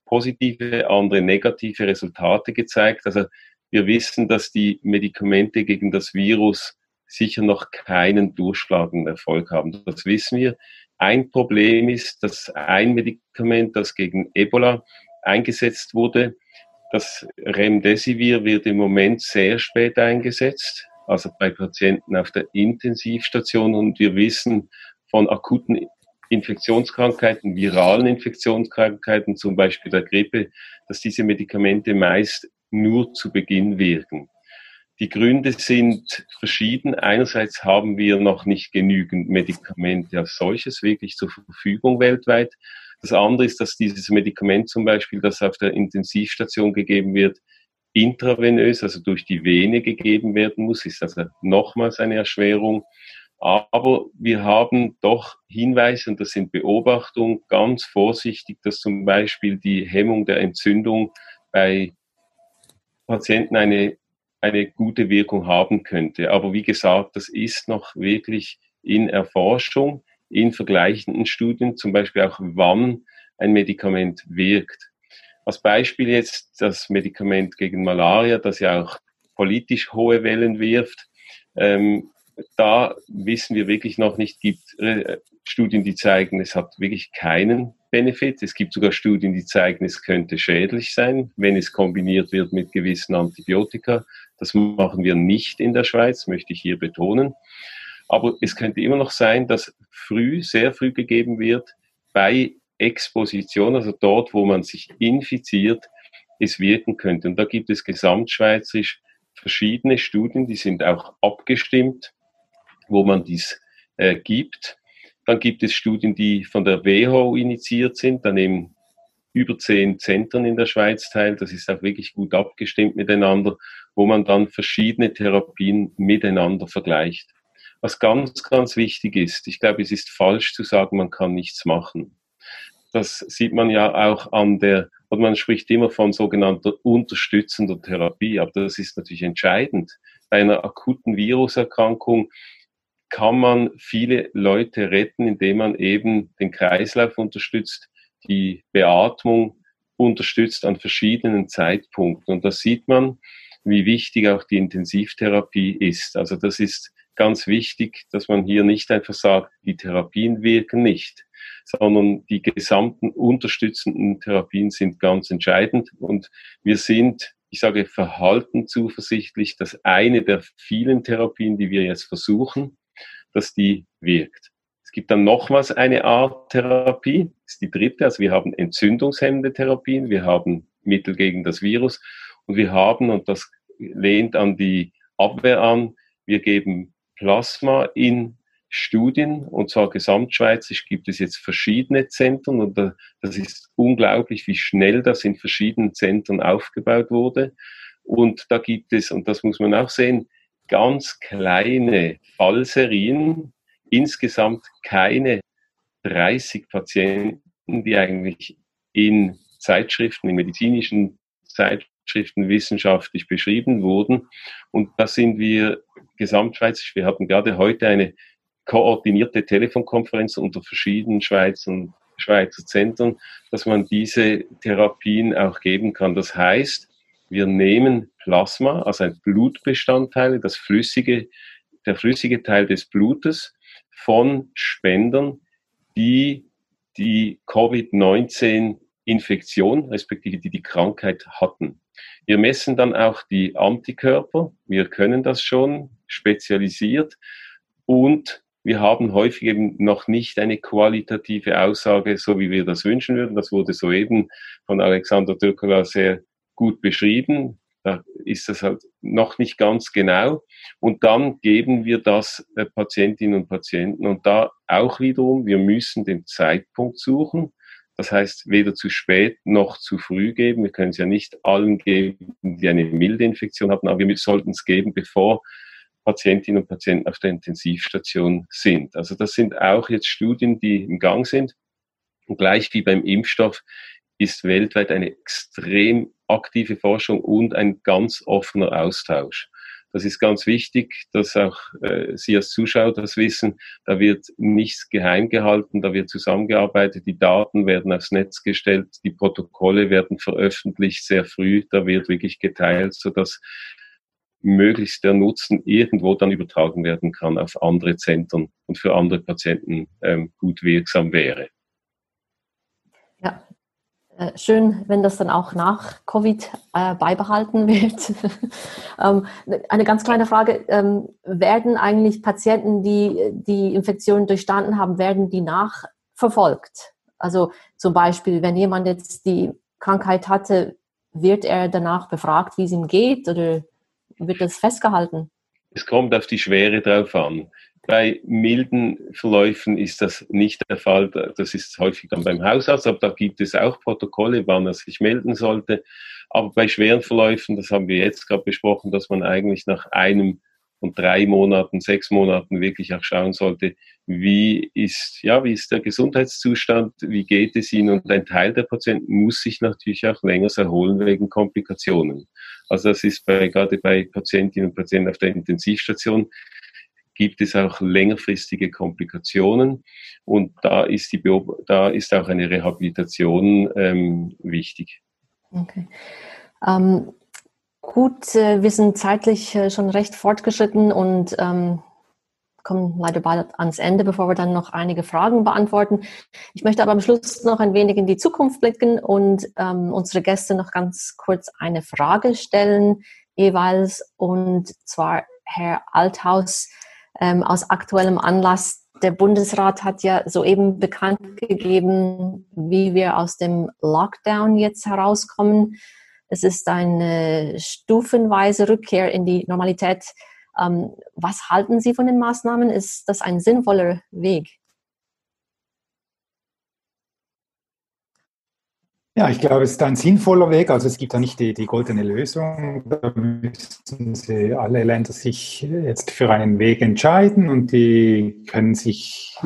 positive, andere negative Resultate gezeigt. Also wir wissen, dass die Medikamente gegen das Virus sicher noch keinen durchschlagenden Erfolg haben. Das wissen wir. Ein Problem ist, dass ein Medikament, das gegen Ebola eingesetzt wurde, das Remdesivir wird im Moment sehr spät eingesetzt, also bei Patienten auf der Intensivstation. Und wir wissen von akuten Infektionskrankheiten, viralen Infektionskrankheiten, zum Beispiel der Grippe, dass diese Medikamente meist nur zu Beginn wirken. Die Gründe sind verschieden. Einerseits haben wir noch nicht genügend Medikamente als solches wirklich zur Verfügung weltweit. Das andere ist, dass dieses Medikament zum Beispiel, das auf der Intensivstation gegeben wird, intravenös, also durch die Vene gegeben werden muss, ist also nochmals eine Erschwerung. Aber wir haben doch Hinweise, und das sind Beobachtungen, ganz vorsichtig, dass zum Beispiel die Hemmung der Entzündung bei Patienten eine eine gute Wirkung haben könnte. Aber wie gesagt, das ist noch wirklich in Erforschung, in vergleichenden Studien, zum Beispiel auch wann ein Medikament wirkt. Als Beispiel jetzt das Medikament gegen Malaria, das ja auch politisch hohe Wellen wirft. Ähm, da wissen wir wirklich noch nicht, gibt äh, Studien, die zeigen, es hat wirklich keinen Benefit. Es gibt sogar Studien, die zeigen, es könnte schädlich sein, wenn es kombiniert wird mit gewissen Antibiotika. Das machen wir nicht in der Schweiz, möchte ich hier betonen. Aber es könnte immer noch sein, dass früh, sehr früh gegeben wird, bei Exposition, also dort, wo man sich infiziert, es wirken könnte. Und da gibt es gesamtschweizerisch verschiedene Studien, die sind auch abgestimmt, wo man dies äh, gibt. Dann gibt es Studien, die von der WHO initiiert sind. Daneben über zehn Zentren in der Schweiz teil. Das ist auch wirklich gut abgestimmt miteinander, wo man dann verschiedene Therapien miteinander vergleicht. Was ganz, ganz wichtig ist, ich glaube, es ist falsch zu sagen, man kann nichts machen. Das sieht man ja auch an der, und man spricht immer von sogenannter unterstützender Therapie, aber das ist natürlich entscheidend. Bei einer akuten Viruserkrankung kann man viele Leute retten, indem man eben den Kreislauf unterstützt, die Beatmung unterstützt an verschiedenen Zeitpunkten. Und da sieht man, wie wichtig auch die Intensivtherapie ist. Also das ist ganz wichtig, dass man hier nicht einfach sagt, die Therapien wirken nicht, sondern die gesamten unterstützenden Therapien sind ganz entscheidend. Und wir sind, ich sage, verhalten zuversichtlich, dass eine der vielen Therapien, die wir jetzt versuchen, dass die wirkt. Es gibt dann nochmals eine Art Therapie, ist die dritte. Also wir haben entzündungshemmende Therapien, wir haben Mittel gegen das Virus und wir haben, und das lehnt an die Abwehr an, wir geben Plasma in Studien, und zwar gesamtschweizerisch gibt es jetzt verschiedene Zentren und das ist unglaublich, wie schnell das in verschiedenen Zentren aufgebaut wurde. Und da gibt es, und das muss man auch sehen, ganz kleine Fallserien, insgesamt keine 30 Patienten, die eigentlich in Zeitschriften, in medizinischen Zeitschriften wissenschaftlich beschrieben wurden. Und da sind wir gesamtschweizerisch. Wir hatten gerade heute eine koordinierte Telefonkonferenz unter verschiedenen Schweizer und Schweizer Zentren, dass man diese Therapien auch geben kann. Das heißt, wir nehmen Plasma, also ein Blutbestandteil, das flüssige, der flüssige Teil des Blutes von Spendern, die die Covid-19-Infektion, respektive die die Krankheit hatten. Wir messen dann auch die Antikörper. Wir können das schon spezialisiert. Und wir haben häufig eben noch nicht eine qualitative Aussage, so wie wir das wünschen würden. Das wurde soeben von Alexander Türkola sehr gut beschrieben. Da ist das halt noch nicht ganz genau. Und dann geben wir das äh, Patientinnen und Patienten. Und da auch wiederum, wir müssen den Zeitpunkt suchen. Das heißt, weder zu spät noch zu früh geben. Wir können es ja nicht allen geben, die eine milde Infektion haben, aber wir sollten es geben, bevor Patientinnen und Patienten auf der Intensivstation sind. Also das sind auch jetzt Studien, die im Gang sind. Und gleich wie beim Impfstoff ist weltweit eine extrem aktive Forschung und ein ganz offener Austausch. Das ist ganz wichtig, dass auch äh, Sie als Zuschauer das wissen. Da wird nichts geheim gehalten, da wird zusammengearbeitet, die Daten werden aufs Netz gestellt, die Protokolle werden veröffentlicht sehr früh, da wird wirklich geteilt, sodass möglichst der Nutzen irgendwo dann übertragen werden kann auf andere Zentren und für andere Patienten ähm, gut wirksam wäre. Äh, schön, wenn das dann auch nach Covid äh, beibehalten wird. ähm, eine ganz kleine Frage. Ähm, werden eigentlich Patienten, die die Infektion durchstanden haben, werden die nachverfolgt? Also zum Beispiel, wenn jemand jetzt die Krankheit hatte, wird er danach befragt, wie es ihm geht oder wird das festgehalten? Es kommt auf die Schwere drauf an. Bei milden Verläufen ist das nicht der Fall. Das ist häufig dann beim Hausarzt, aber da gibt es auch Protokolle, wann er sich melden sollte. Aber bei schweren Verläufen, das haben wir jetzt gerade besprochen, dass man eigentlich nach einem und drei Monaten, sechs Monaten wirklich auch schauen sollte, wie ist, ja, wie ist der Gesundheitszustand, wie geht es ihnen und ein Teil der Patienten muss sich natürlich auch länger erholen wegen Komplikationen. Also das ist bei, gerade bei Patientinnen und Patienten auf der Intensivstation gibt es auch längerfristige Komplikationen und da ist, die da ist auch eine Rehabilitation ähm, wichtig. Okay. Ähm, gut, äh, wir sind zeitlich äh, schon recht fortgeschritten und ähm, kommen leider bald ans Ende, bevor wir dann noch einige Fragen beantworten. Ich möchte aber am Schluss noch ein wenig in die Zukunft blicken und ähm, unsere Gäste noch ganz kurz eine Frage stellen jeweils und zwar Herr Althaus ähm, aus aktuellem Anlass. Der Bundesrat hat ja soeben bekannt gegeben, wie wir aus dem Lockdown jetzt herauskommen. Es ist eine stufenweise Rückkehr in die Normalität. Ähm, was halten Sie von den Maßnahmen? Ist das ein sinnvoller Weg? Ja, ich glaube, es ist ein sinnvoller Weg. Also es gibt da nicht die, die goldene Lösung. Da müssen sie alle Länder sich jetzt für einen Weg entscheiden und die können sich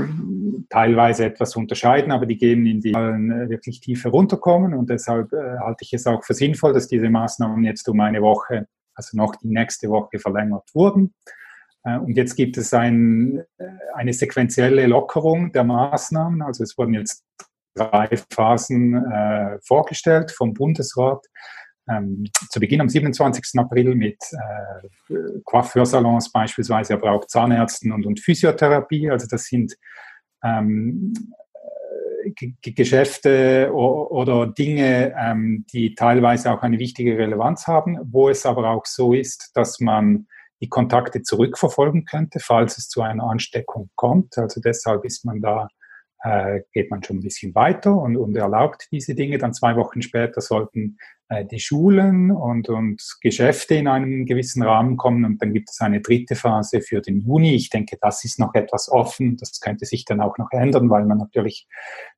teilweise etwas unterscheiden, aber die gehen in die wirklich tiefer runterkommen und deshalb äh, halte ich es auch für sinnvoll, dass diese Maßnahmen jetzt um eine Woche, also noch die nächste Woche verlängert wurden. Äh, und jetzt gibt es ein, äh, eine sequentielle Lockerung der Maßnahmen. Also es wurden jetzt drei Phasen äh, vorgestellt vom Bundesrat. Ähm, zu Beginn am 27. April mit äh, Coiffeursalons beispielsweise, aber auch Zahnärzten und, und Physiotherapie. Also das sind ähm, Geschäfte oder Dinge, ähm, die teilweise auch eine wichtige Relevanz haben, wo es aber auch so ist, dass man die Kontakte zurückverfolgen könnte, falls es zu einer Ansteckung kommt. Also deshalb ist man da äh, geht man schon ein bisschen weiter und, und erlaubt diese Dinge. Dann zwei Wochen später sollten äh, die Schulen und, und Geschäfte in einen gewissen Rahmen kommen und dann gibt es eine dritte Phase für den Juni. Ich denke, das ist noch etwas offen. Das könnte sich dann auch noch ändern, weil man natürlich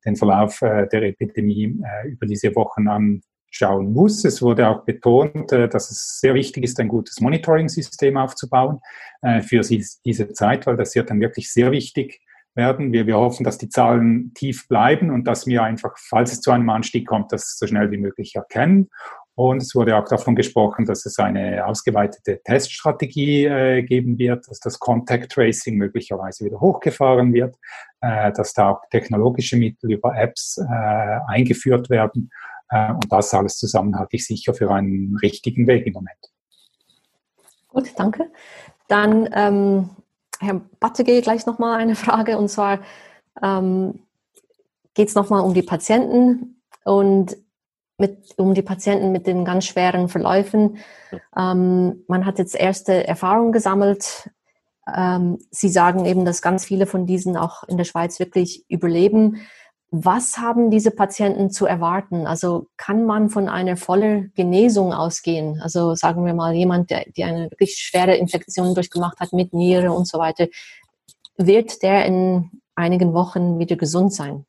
den Verlauf äh, der Epidemie äh, über diese Wochen anschauen muss. Es wurde auch betont, äh, dass es sehr wichtig ist, ein gutes Monitoring-System aufzubauen äh, für diese Zeit, weil das wird dann wirklich sehr wichtig werden. Wir, wir hoffen, dass die Zahlen tief bleiben und dass wir einfach, falls es zu einem Anstieg kommt, das so schnell wie möglich erkennen. Und es wurde auch davon gesprochen, dass es eine ausgeweitete Teststrategie äh, geben wird, dass das Contact Tracing möglicherweise wieder hochgefahren wird, äh, dass da auch technologische Mittel über Apps äh, eingeführt werden. Äh, und das alles zusammen halte ich sicher für einen richtigen Weg im Moment. Gut, danke. Dann ähm, Herr Battege gleich nochmal eine Frage und zwar ähm, geht es nochmal um die Patienten und mit, um die Patienten mit den ganz schweren Verläufen. Ähm, man hat jetzt erste Erfahrungen gesammelt. Ähm, Sie sagen eben, dass ganz viele von diesen auch in der Schweiz wirklich überleben. Was haben diese Patienten zu erwarten? Also kann man von einer vollen Genesung ausgehen? Also sagen wir mal jemand, der, der eine wirklich schwere Infektion durchgemacht hat mit Niere und so weiter, wird der in einigen Wochen wieder gesund sein?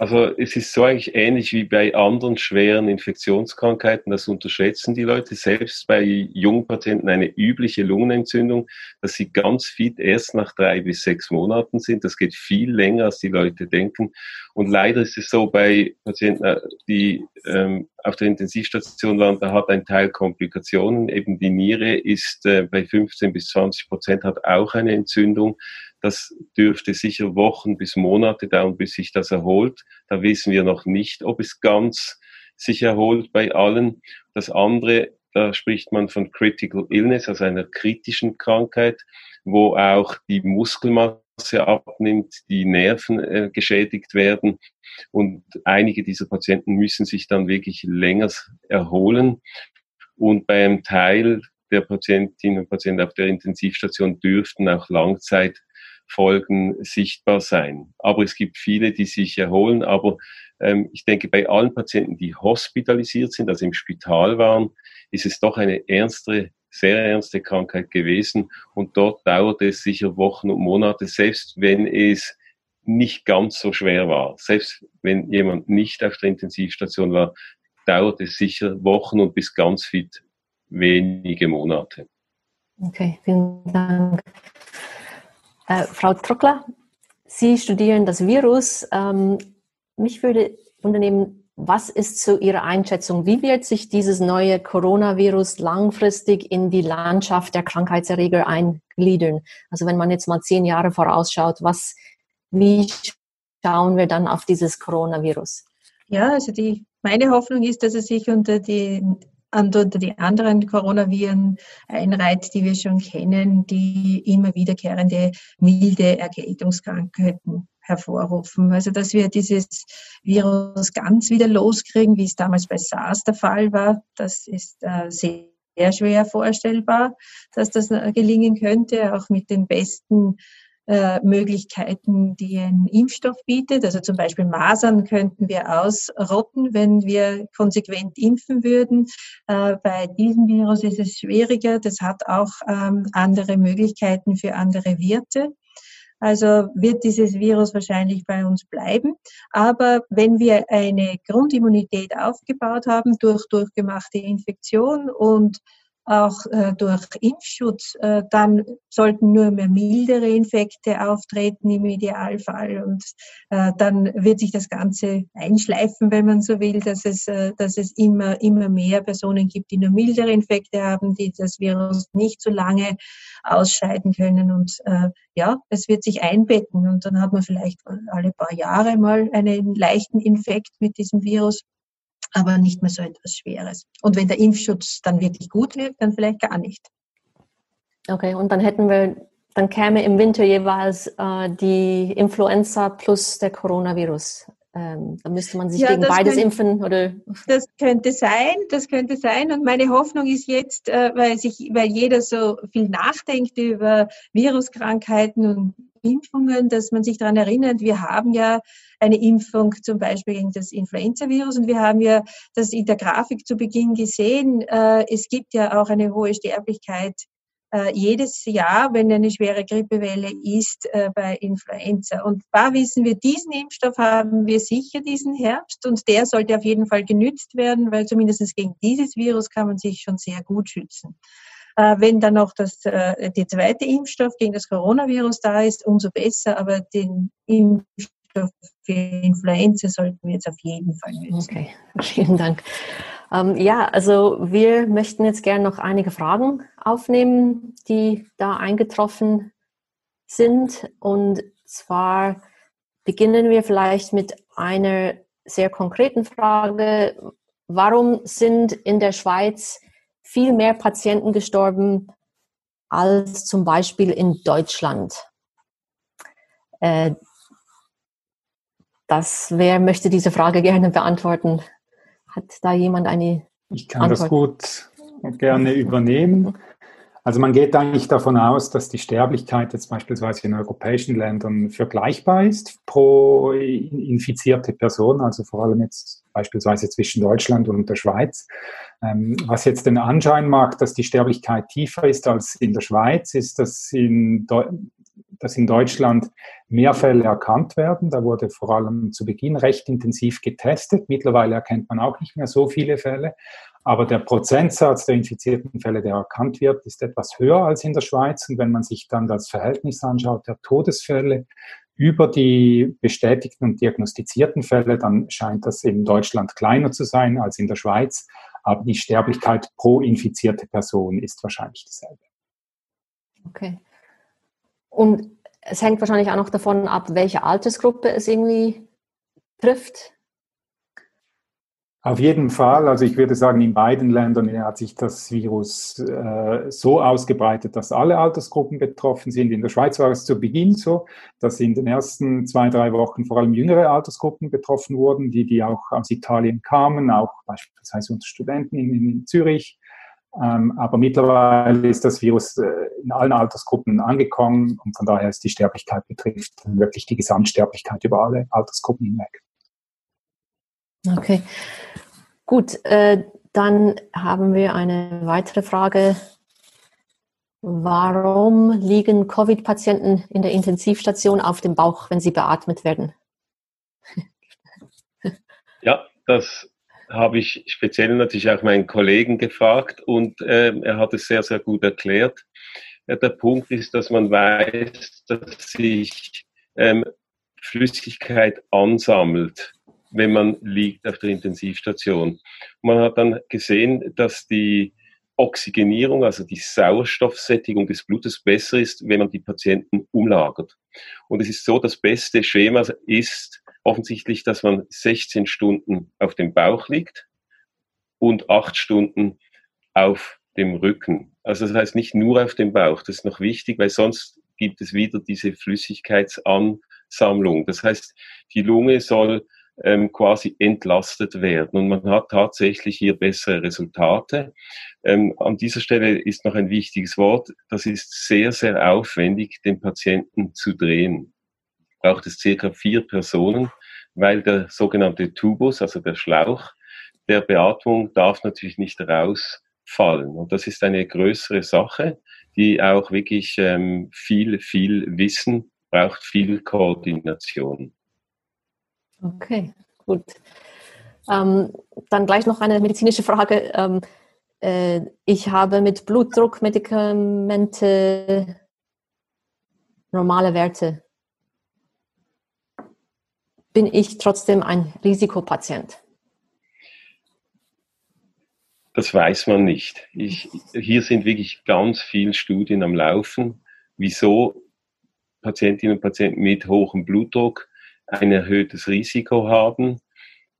Also es ist so eigentlich ähnlich wie bei anderen schweren Infektionskrankheiten, das unterschätzen die Leute. Selbst bei jungen Patienten eine übliche Lungenentzündung, dass sie ganz fit erst nach drei bis sechs Monaten sind. Das geht viel länger, als die Leute denken. Und leider ist es so bei Patienten, äh, die ähm, auf der Intensivstation waren, da hat ein Teil Komplikationen. Eben die Niere ist äh, bei 15 bis 20 Prozent hat auch eine Entzündung. Das dürfte sicher Wochen bis Monate dauern, bis sich das erholt. Da wissen wir noch nicht, ob es ganz sich erholt bei allen. Das andere, da spricht man von Critical Illness, also einer kritischen Krankheit, wo auch die Muskelmasse abnimmt, die Nerven äh, geschädigt werden. Und einige dieser Patienten müssen sich dann wirklich länger erholen. Und beim Teil der Patientinnen und Patienten auf der Intensivstation dürften auch Langzeit Folgen sichtbar sein. Aber es gibt viele, die sich erholen. Aber ähm, ich denke, bei allen Patienten, die hospitalisiert sind, also im Spital waren, ist es doch eine ernste, sehr ernste Krankheit gewesen. Und dort dauert es sicher Wochen und Monate, selbst wenn es nicht ganz so schwer war. Selbst wenn jemand nicht auf der Intensivstation war, dauert es sicher Wochen und bis ganz fit wenige Monate. Okay, vielen Dank. Äh, Frau Trockler, Sie studieren das Virus. Ähm, mich würde unternehmen, was ist so Ihre Einschätzung? Wie wird sich dieses neue Coronavirus langfristig in die Landschaft der Krankheitserreger eingliedern? Also wenn man jetzt mal zehn Jahre vorausschaut, was, wie schauen wir dann auf dieses Coronavirus? Ja, also die, meine Hoffnung ist, dass es sich unter die unter die anderen Coronaviren einreiht, die wir schon kennen, die immer wiederkehrende milde Erkältungskrankheiten hervorrufen. Also dass wir dieses Virus ganz wieder loskriegen, wie es damals bei SARS der Fall war, das ist äh, sehr sehr schwer vorstellbar, dass das äh, gelingen könnte, auch mit den besten äh, Möglichkeiten, die ein Impfstoff bietet. Also zum Beispiel Masern könnten wir ausrotten, wenn wir konsequent impfen würden. Äh, bei diesem Virus ist es schwieriger. Das hat auch ähm, andere Möglichkeiten für andere Wirte. Also wird dieses Virus wahrscheinlich bei uns bleiben. Aber wenn wir eine Grundimmunität aufgebaut haben durch durchgemachte Infektion und auch äh, durch Impfschutz, äh, dann sollten nur mehr mildere Infekte auftreten im Idealfall und äh, dann wird sich das Ganze einschleifen, wenn man so will, dass es, äh, dass es immer, immer mehr Personen gibt, die nur mildere Infekte haben, die das Virus nicht so lange ausscheiden können und äh, ja, es wird sich einbetten und dann hat man vielleicht alle paar Jahre mal einen leichten Infekt mit diesem Virus aber nicht mehr so etwas Schweres. Und wenn der Impfschutz dann wirklich gut wirkt, dann vielleicht gar nicht. Okay, und dann hätten wir, dann käme im Winter jeweils äh, die Influenza plus der Coronavirus. Ähm, da müsste man sich ja, gegen beides könnte, impfen, oder? Das könnte sein, das könnte sein. Und meine Hoffnung ist jetzt, äh, weil sich, weil jeder so viel nachdenkt über Viruskrankheiten und Impfungen, dass man sich daran erinnert, wir haben ja eine Impfung zum Beispiel gegen das Influenza-Virus und wir haben ja das in der Grafik zu Beginn gesehen, äh, es gibt ja auch eine hohe Sterblichkeit äh, jedes Jahr, wenn eine schwere Grippewelle ist, äh, bei Influenza. Und da wissen wir, diesen Impfstoff haben wir sicher diesen Herbst und der sollte auf jeden Fall genützt werden, weil zumindest gegen dieses Virus kann man sich schon sehr gut schützen. Äh, wenn dann noch das, äh, die zweite Impfstoff gegen das Coronavirus da ist, umso besser. Aber den Impfstoff für Influenza sollten wir jetzt auf jeden Fall nutzen. Okay, vielen Dank. Ähm, ja, also wir möchten jetzt gerne noch einige Fragen aufnehmen, die da eingetroffen sind. Und zwar beginnen wir vielleicht mit einer sehr konkreten Frage. Warum sind in der Schweiz viel mehr Patienten gestorben als zum Beispiel in Deutschland? Äh, das, wer möchte diese Frage gerne beantworten? Hat da jemand eine Ich kann Antwort? das gut gerne übernehmen. Also man geht eigentlich davon aus, dass die Sterblichkeit jetzt beispielsweise in europäischen Ländern vergleichbar ist pro infizierte Person, also vor allem jetzt beispielsweise zwischen Deutschland und der Schweiz. Ähm, was jetzt den Anschein macht, dass die Sterblichkeit tiefer ist als in der Schweiz, ist, dass in, dass in Deutschland mehr Fälle erkannt werden. Da wurde vor allem zu Beginn recht intensiv getestet. Mittlerweile erkennt man auch nicht mehr so viele Fälle. Aber der Prozentsatz der infizierten Fälle, der erkannt wird, ist etwas höher als in der Schweiz. Und wenn man sich dann das Verhältnis anschaut der Todesfälle über die bestätigten und diagnostizierten Fälle, dann scheint das in Deutschland kleiner zu sein als in der Schweiz. Aber die Sterblichkeit pro infizierte Person ist wahrscheinlich dieselbe. Okay. Und es hängt wahrscheinlich auch noch davon ab, welche Altersgruppe es irgendwie trifft. Auf jeden Fall. Also ich würde sagen, in beiden Ländern hat sich das Virus äh, so ausgebreitet, dass alle Altersgruppen betroffen sind. In der Schweiz war es zu Beginn so, dass in den ersten zwei, drei Wochen vor allem jüngere Altersgruppen betroffen wurden, die, die auch aus Italien kamen, auch beispielsweise unter Studenten in, in Zürich. Ähm, aber mittlerweile ist das Virus äh, in allen Altersgruppen angekommen und von daher ist die Sterblichkeit betrifft wirklich die Gesamtsterblichkeit über alle Altersgruppen hinweg. Okay, gut. Äh, dann haben wir eine weitere Frage. Warum liegen Covid-Patienten in der Intensivstation auf dem Bauch, wenn sie beatmet werden? Ja, das habe ich speziell natürlich auch meinen Kollegen gefragt und äh, er hat es sehr, sehr gut erklärt. Ja, der Punkt ist, dass man weiß, dass sich ähm, Flüssigkeit ansammelt wenn man liegt auf der Intensivstation. Man hat dann gesehen, dass die Oxygenierung, also die Sauerstoffsättigung des Blutes besser ist, wenn man die Patienten umlagert. Und es ist so, das beste Schema ist offensichtlich, dass man 16 Stunden auf dem Bauch liegt und 8 Stunden auf dem Rücken. Also das heißt nicht nur auf dem Bauch, das ist noch wichtig, weil sonst gibt es wieder diese Flüssigkeitsansammlung. Das heißt, die Lunge soll ähm, quasi entlastet werden. Und man hat tatsächlich hier bessere Resultate. Ähm, an dieser Stelle ist noch ein wichtiges Wort. Das ist sehr, sehr aufwendig, den Patienten zu drehen. Braucht es circa vier Personen, weil der sogenannte Tubus, also der Schlauch der Beatmung, darf natürlich nicht rausfallen. Und das ist eine größere Sache, die auch wirklich ähm, viel, viel Wissen braucht, viel Koordination. Okay, gut. Ähm, dann gleich noch eine medizinische Frage. Ähm, äh, ich habe mit Blutdruckmedikamente normale Werte. Bin ich trotzdem ein Risikopatient? Das weiß man nicht. Ich, hier sind wirklich ganz viele Studien am Laufen, wieso Patientinnen und Patienten mit hohem Blutdruck ein erhöhtes Risiko haben.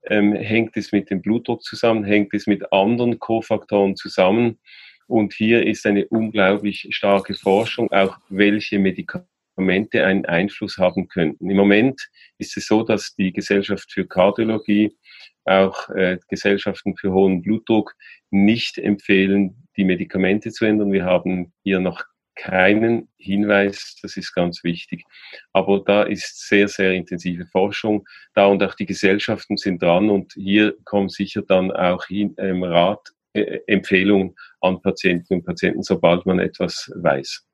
Ähm, hängt es mit dem Blutdruck zusammen, hängt es mit anderen Kofaktoren zusammen. Und hier ist eine unglaublich starke Forschung, auch welche Medikamente einen Einfluss haben könnten. Im Moment ist es so, dass die Gesellschaft für Kardiologie, auch äh, Gesellschaften für hohen Blutdruck nicht empfehlen, die Medikamente zu ändern. Wir haben hier noch keinen Hinweis, das ist ganz wichtig. Aber da ist sehr, sehr intensive Forschung da und auch die Gesellschaften sind dran und hier kommen sicher dann auch hin, ähm, Rat, äh, Empfehlungen an Patienten und Patienten, sobald man etwas weiß.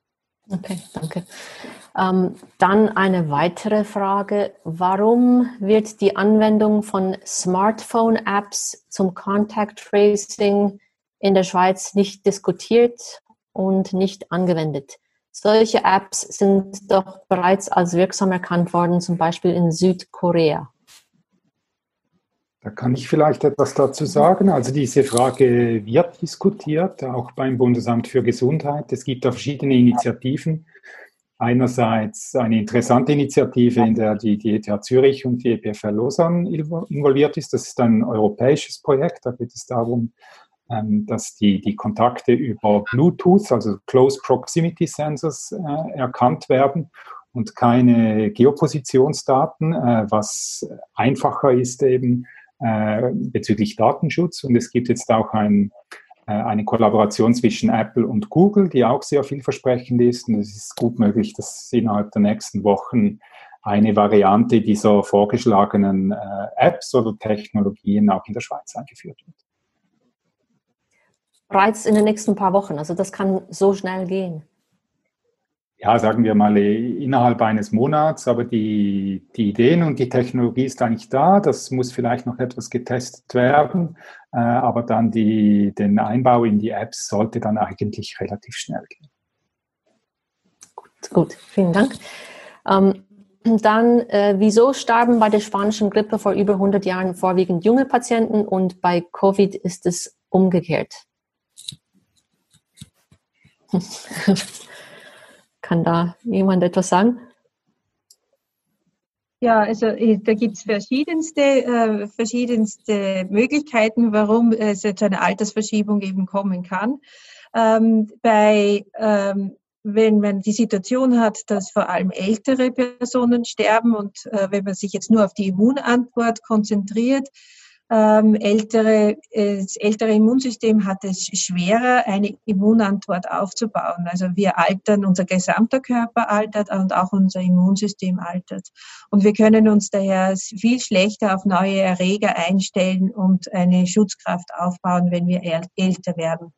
Okay, danke. Ähm, dann eine weitere Frage. Warum wird die Anwendung von Smartphone-Apps zum Contact Tracing in der Schweiz nicht diskutiert und nicht angewendet. Solche Apps sind doch bereits als wirksam erkannt worden, zum Beispiel in Südkorea. Da kann ich vielleicht etwas dazu sagen. Also diese Frage wird diskutiert, auch beim Bundesamt für Gesundheit. Es gibt da verschiedene Initiativen. Einerseits eine interessante Initiative, in der die, ETH Zürich und die EPFL Lausanne involviert ist. Das ist ein europäisches Projekt. Da geht es darum, dass die, die Kontakte über Bluetooth, also Close Proximity Sensors, äh, erkannt werden und keine Geopositionsdaten, äh, was einfacher ist eben äh, bezüglich Datenschutz. Und es gibt jetzt auch ein, eine Kollaboration zwischen Apple und Google, die auch sehr vielversprechend ist. Und es ist gut möglich, dass innerhalb der nächsten Wochen eine Variante dieser vorgeschlagenen Apps oder Technologien auch in der Schweiz eingeführt wird bereits in den nächsten paar Wochen. Also das kann so schnell gehen. Ja, sagen wir mal innerhalb eines Monats, aber die, die Ideen und die Technologie ist eigentlich da. Das muss vielleicht noch etwas getestet werden, äh, aber dann die, den Einbau in die Apps sollte dann eigentlich relativ schnell gehen. Gut, gut vielen Dank. Ähm, dann, äh, wieso starben bei der spanischen Grippe vor über 100 Jahren vorwiegend junge Patienten und bei Covid ist es umgekehrt? Kann da jemand etwas sagen? Ja, also äh, da gibt es verschiedenste, äh, verschiedenste Möglichkeiten, warum es zu einer Altersverschiebung eben kommen kann. Ähm, bei, ähm, wenn man die Situation hat, dass vor allem ältere Personen sterben und äh, wenn man sich jetzt nur auf die Immunantwort konzentriert, ähm, ältere, das ältere Immunsystem hat es schwerer, eine Immunantwort aufzubauen. Also wir altern, unser gesamter Körper altert und auch unser Immunsystem altert. Und wir können uns daher viel schlechter auf neue Erreger einstellen und eine Schutzkraft aufbauen, wenn wir älter werden.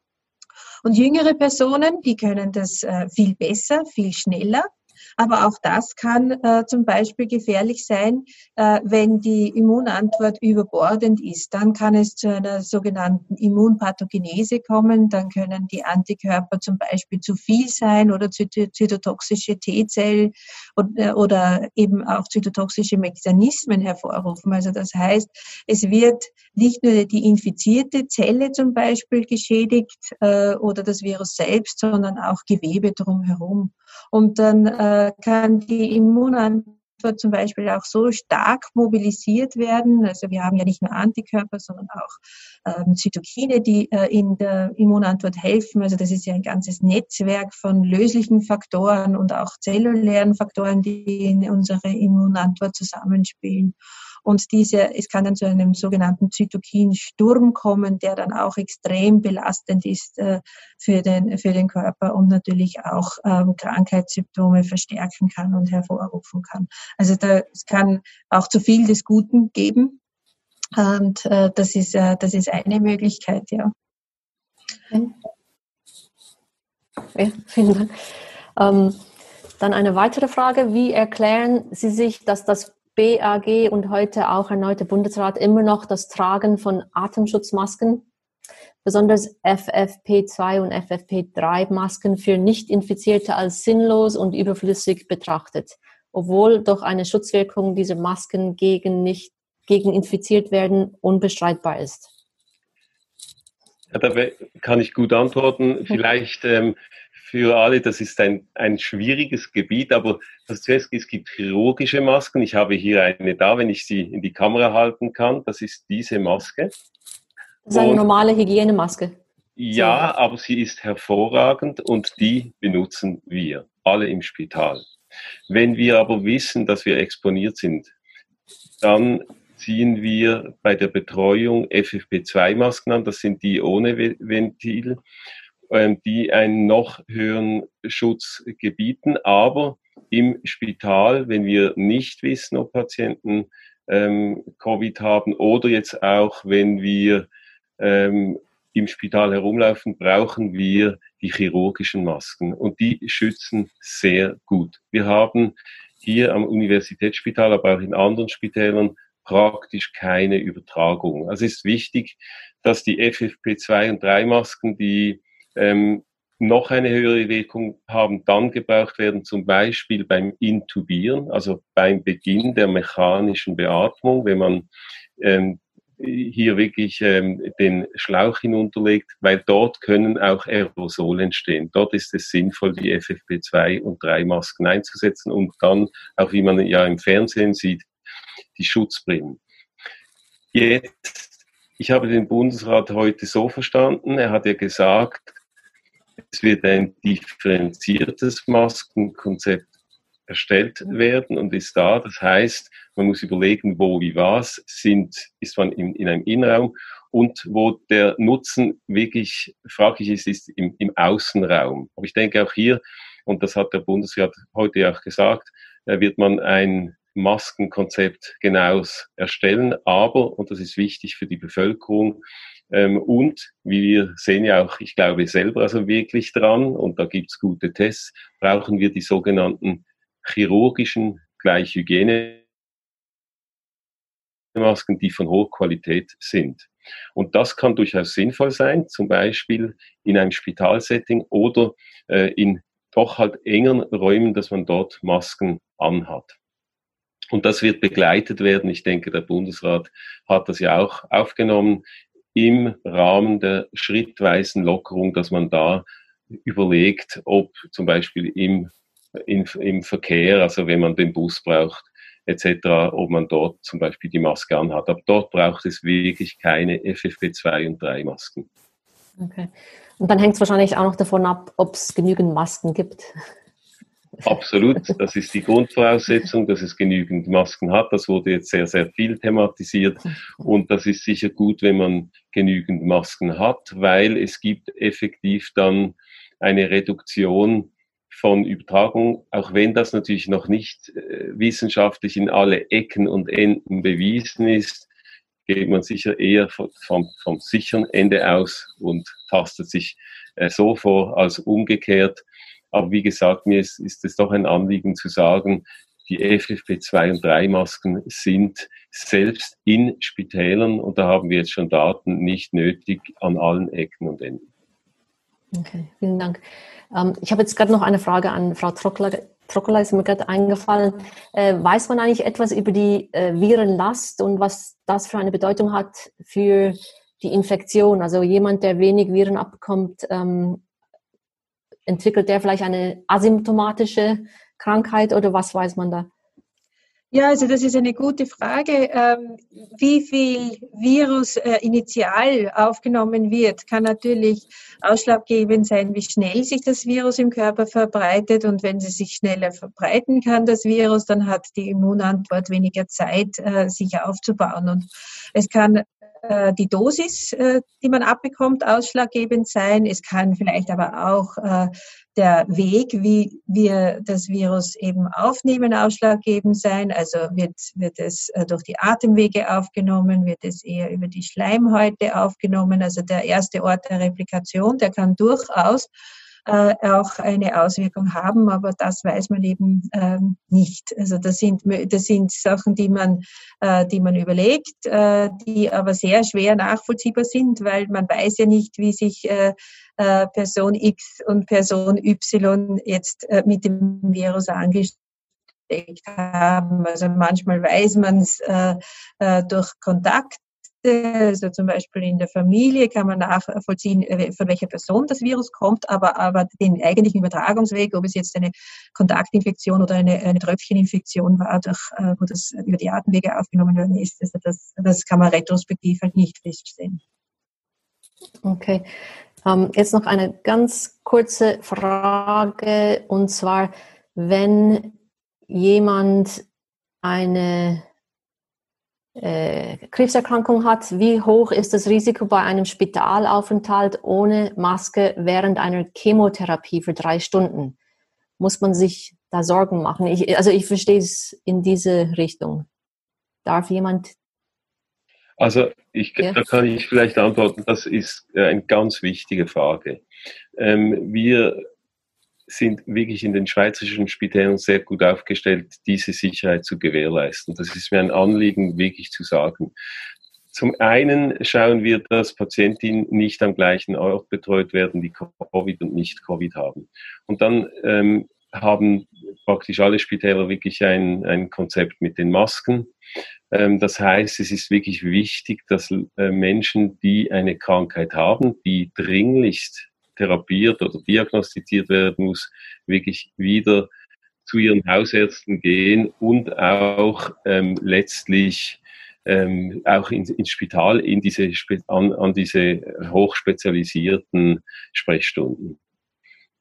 Und jüngere Personen, die können das äh, viel besser, viel schneller. Aber auch das kann äh, zum Beispiel gefährlich sein, äh, wenn die Immunantwort überbordend ist. Dann kann es zu einer sogenannten Immunpathogenese kommen. Dann können die Antikörper zum Beispiel zu viel sein oder zytotoxische T-Zellen äh, oder eben auch zytotoxische Mechanismen hervorrufen. Also das heißt, es wird nicht nur die infizierte Zelle zum Beispiel geschädigt äh, oder das Virus selbst, sondern auch Gewebe drumherum. Und dann äh, kann die Immunantwort zum Beispiel auch so stark mobilisiert werden. Also wir haben ja nicht nur Antikörper, sondern auch ähm, Zytokine, die äh, in der Immunantwort helfen. Also das ist ja ein ganzes Netzwerk von löslichen Faktoren und auch zellulären Faktoren, die in unserer Immunantwort zusammenspielen. Und diese, es kann dann zu einem sogenannten Zytokinsturm kommen, der dann auch extrem belastend ist äh, für, den, für den Körper und natürlich auch ähm, Krankheitssymptome verstärken kann und hervorrufen kann. Also da, es kann auch zu viel des Guten geben. Und äh, das, ist, äh, das ist eine Möglichkeit, ja. Ja, vielen Dank. Ähm, dann eine weitere Frage. Wie erklären Sie sich, dass das BAG und heute auch erneute Bundesrat immer noch das Tragen von Atemschutzmasken, besonders FFP2 und FFP3-Masken für Nicht-Infizierte als sinnlos und überflüssig betrachtet, obwohl doch eine Schutzwirkung dieser Masken gegen nicht gegen infiziert werden unbestreitbar ist. Ja, da kann ich gut antworten. Vielleicht ähm, für alle, das ist ein, ein schwieriges Gebiet, aber das zuerst, es gibt chirurgische Masken. Ich habe hier eine da, wenn ich sie in die Kamera halten kann. Das ist diese Maske. Das ist eine und, normale Hygienemaske. Ja, aber sie ist hervorragend und die benutzen wir, alle im Spital. Wenn wir aber wissen, dass wir exponiert sind, dann ziehen wir bei der Betreuung FFP2-Masken an, das sind die ohne Ventil die einen noch höheren Schutz gebieten. Aber im Spital, wenn wir nicht wissen, ob Patienten ähm, Covid haben oder jetzt auch, wenn wir ähm, im Spital herumlaufen, brauchen wir die chirurgischen Masken und die schützen sehr gut. Wir haben hier am Universitätsspital, aber auch in anderen Spitälern praktisch keine Übertragung. Also es ist wichtig, dass die FFP2 und 3 Masken, die ähm, noch eine höhere Wirkung haben, dann gebraucht werden, zum Beispiel beim Intubieren, also beim Beginn der mechanischen Beatmung, wenn man ähm, hier wirklich ähm, den Schlauch hinunterlegt, weil dort können auch Aerosole entstehen. Dort ist es sinnvoll, die FFP2 und 3 Masken einzusetzen und dann, auch wie man ja im Fernsehen sieht, die Schutzbrillen. Jetzt, ich habe den Bundesrat heute so verstanden, er hat ja gesagt, es wird ein differenziertes Maskenkonzept erstellt werden und ist da. Das heißt, man muss überlegen, wo wie was sind, ist man in, in einem Innenraum und wo der Nutzen wirklich fraglich ist, ist im, im Außenraum. Aber ich denke auch hier, und das hat der Bundesrat heute auch gesagt, wird man ein Maskenkonzept genaues erstellen. Aber, und das ist wichtig für die Bevölkerung, ähm, und wie wir sehen ja auch, ich glaube selber also wirklich dran, und da gibt's gute Tests, brauchen wir die sogenannten chirurgischen gleich Hygienemasken, die von hoher Qualität sind. Und das kann durchaus sinnvoll sein, zum Beispiel in einem Spitalsetting oder äh, in doch halt engeren Räumen, dass man dort Masken anhat. Und das wird begleitet werden. Ich denke, der Bundesrat hat das ja auch aufgenommen im Rahmen der schrittweisen Lockerung, dass man da überlegt, ob zum Beispiel im, im, im Verkehr, also wenn man den Bus braucht, etc., ob man dort zum Beispiel die Maske anhat. Aber dort braucht es wirklich keine FFP2 und 3 Masken. Okay. Und dann hängt es wahrscheinlich auch noch davon ab, ob es genügend Masken gibt. Absolut, das ist die Grundvoraussetzung, dass es genügend Masken hat. Das wurde jetzt sehr, sehr viel thematisiert und das ist sicher gut, wenn man genügend Masken hat, weil es gibt effektiv dann eine Reduktion von Übertragung, auch wenn das natürlich noch nicht äh, wissenschaftlich in alle Ecken und Enden bewiesen ist, geht man sicher eher vom, vom, sicheren Ende aus und tastet sich äh, so vor als umgekehrt. Aber wie gesagt, mir ist, ist es doch ein Anliegen zu sagen, die FFP2 und 3 Masken sind selbst in Spitälern, und da haben wir jetzt schon Daten, nicht nötig an allen Ecken und Enden. Okay, vielen Dank. Ähm, ich habe jetzt gerade noch eine Frage an Frau Trockler. Trockler ist mir gerade eingefallen. Äh, weiß man eigentlich etwas über die äh, Virenlast und was das für eine Bedeutung hat für die Infektion? Also jemand, der wenig Viren abbekommt, ähm, entwickelt der vielleicht eine asymptomatische Krankheit oder was weiß man da? Ja, also das ist eine gute Frage. Ähm, wie viel Virus äh, initial aufgenommen wird, kann natürlich ausschlaggebend sein, wie schnell sich das Virus im Körper verbreitet. Und wenn sie sich schneller verbreiten kann, das Virus, dann hat die Immunantwort weniger Zeit, äh, sich aufzubauen. Und es kann äh, die Dosis, äh, die man abbekommt, ausschlaggebend sein. Es kann vielleicht aber auch äh, der Weg, wie wir das Virus eben aufnehmen, ausschlaggebend sein. Also wird, wird es durch die Atemwege aufgenommen, wird es eher über die Schleimhäute aufgenommen. Also der erste Ort der Replikation, der kann durchaus äh, auch eine Auswirkung haben, aber das weiß man eben ähm, nicht. Also das sind, das sind Sachen, die man, äh, die man überlegt, äh, die aber sehr schwer nachvollziehbar sind, weil man weiß ja nicht, wie sich äh, äh, Person X und Person Y jetzt äh, mit dem Virus angesteckt haben. Also manchmal weiß man es äh, äh, durch Kontakt also zum Beispiel in der Familie kann man nachvollziehen, äh, von welcher Person das Virus kommt, aber, aber den eigentlichen Übertragungsweg, ob es jetzt eine Kontaktinfektion oder eine, eine Tröpfcheninfektion war, durch, äh, wo das über die Atemwege aufgenommen worden ist, also das, das kann man retrospektiv halt nicht feststellen. Okay. Ähm, jetzt noch eine ganz kurze Frage und zwar, wenn jemand eine äh, Krebserkrankung hat, wie hoch ist das Risiko bei einem Spitalaufenthalt ohne Maske während einer Chemotherapie für drei Stunden? Muss man sich da Sorgen machen? Ich, also ich verstehe es in diese Richtung. Darf jemand? Also ich, ja. da kann ich vielleicht antworten, das ist äh, eine ganz wichtige Frage. Ähm, wir sind wirklich in den schweizerischen Spitälern sehr gut aufgestellt, diese Sicherheit zu gewährleisten. Das ist mir ein Anliegen, wirklich zu sagen. zum einen schauen wir, dass Patientinnen nicht am gleichen Ort betreut werden, die Covid und nicht Covid haben. Und dann ähm, haben praktisch alle Spitäler wirklich ein, ein Konzept mit den Masken. Ähm, das heißt, es ist wirklich wichtig, dass äh, Menschen, die eine Krankheit haben, die dringlichst therapiert oder diagnostiziert werden muss, wirklich wieder zu ihren Hausärzten gehen und auch ähm, letztlich ähm, auch in, ins Spital, in diese, an, an diese hochspezialisierten Sprechstunden.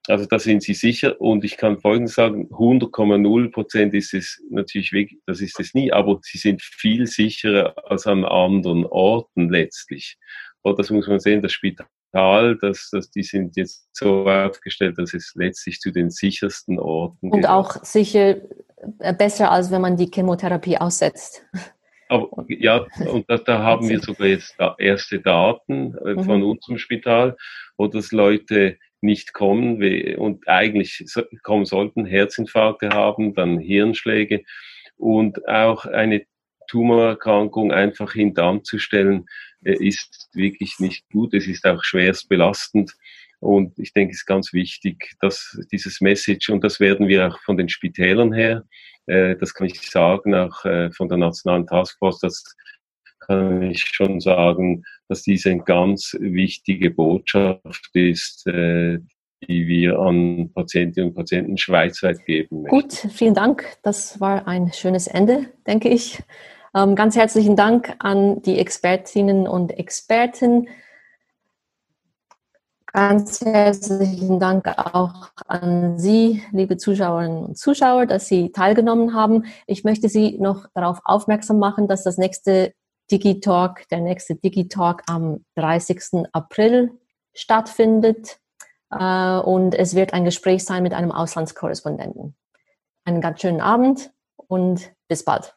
Also da sind Sie sicher und ich kann Folgendes sagen, 100,0 Prozent ist es natürlich wirklich, das ist es nie, aber Sie sind viel sicherer als an anderen Orten letztlich. Und das muss man sehen, das Spital, das, das, die sind jetzt so aufgestellt, dass es letztlich zu den sichersten Orten Und gehört. auch sicher äh, besser, als wenn man die Chemotherapie aussetzt. Aber, ja, und da, da haben wir sogar jetzt da erste Daten äh, von mhm. unserem Spital, wo das Leute nicht kommen und eigentlich kommen sollten, Herzinfarkte haben, dann Hirnschläge und auch eine Tumorerkrankung einfach hintanzustellen, äh, ist wirklich nicht gut. Es ist auch schwerst belastend. Und ich denke, es ist ganz wichtig, dass dieses Message, und das werden wir auch von den Spitälern her, äh, das kann ich sagen, auch äh, von der Nationalen Taskforce, das kann ich schon sagen, dass diese eine ganz wichtige Botschaft ist, äh, die wir an Patientinnen und Patienten schweizweit geben möchten. Gut, vielen Dank. Das war ein schönes Ende, denke ich. Ähm, ganz herzlichen Dank an die Expertinnen und Experten. Ganz herzlichen Dank auch an Sie, liebe Zuschauerinnen und Zuschauer, dass Sie teilgenommen haben. Ich möchte Sie noch darauf aufmerksam machen, dass das nächste Digitalk, der nächste Digitalk am 30. April stattfindet. Äh, und es wird ein Gespräch sein mit einem Auslandskorrespondenten. Einen ganz schönen Abend und bis bald.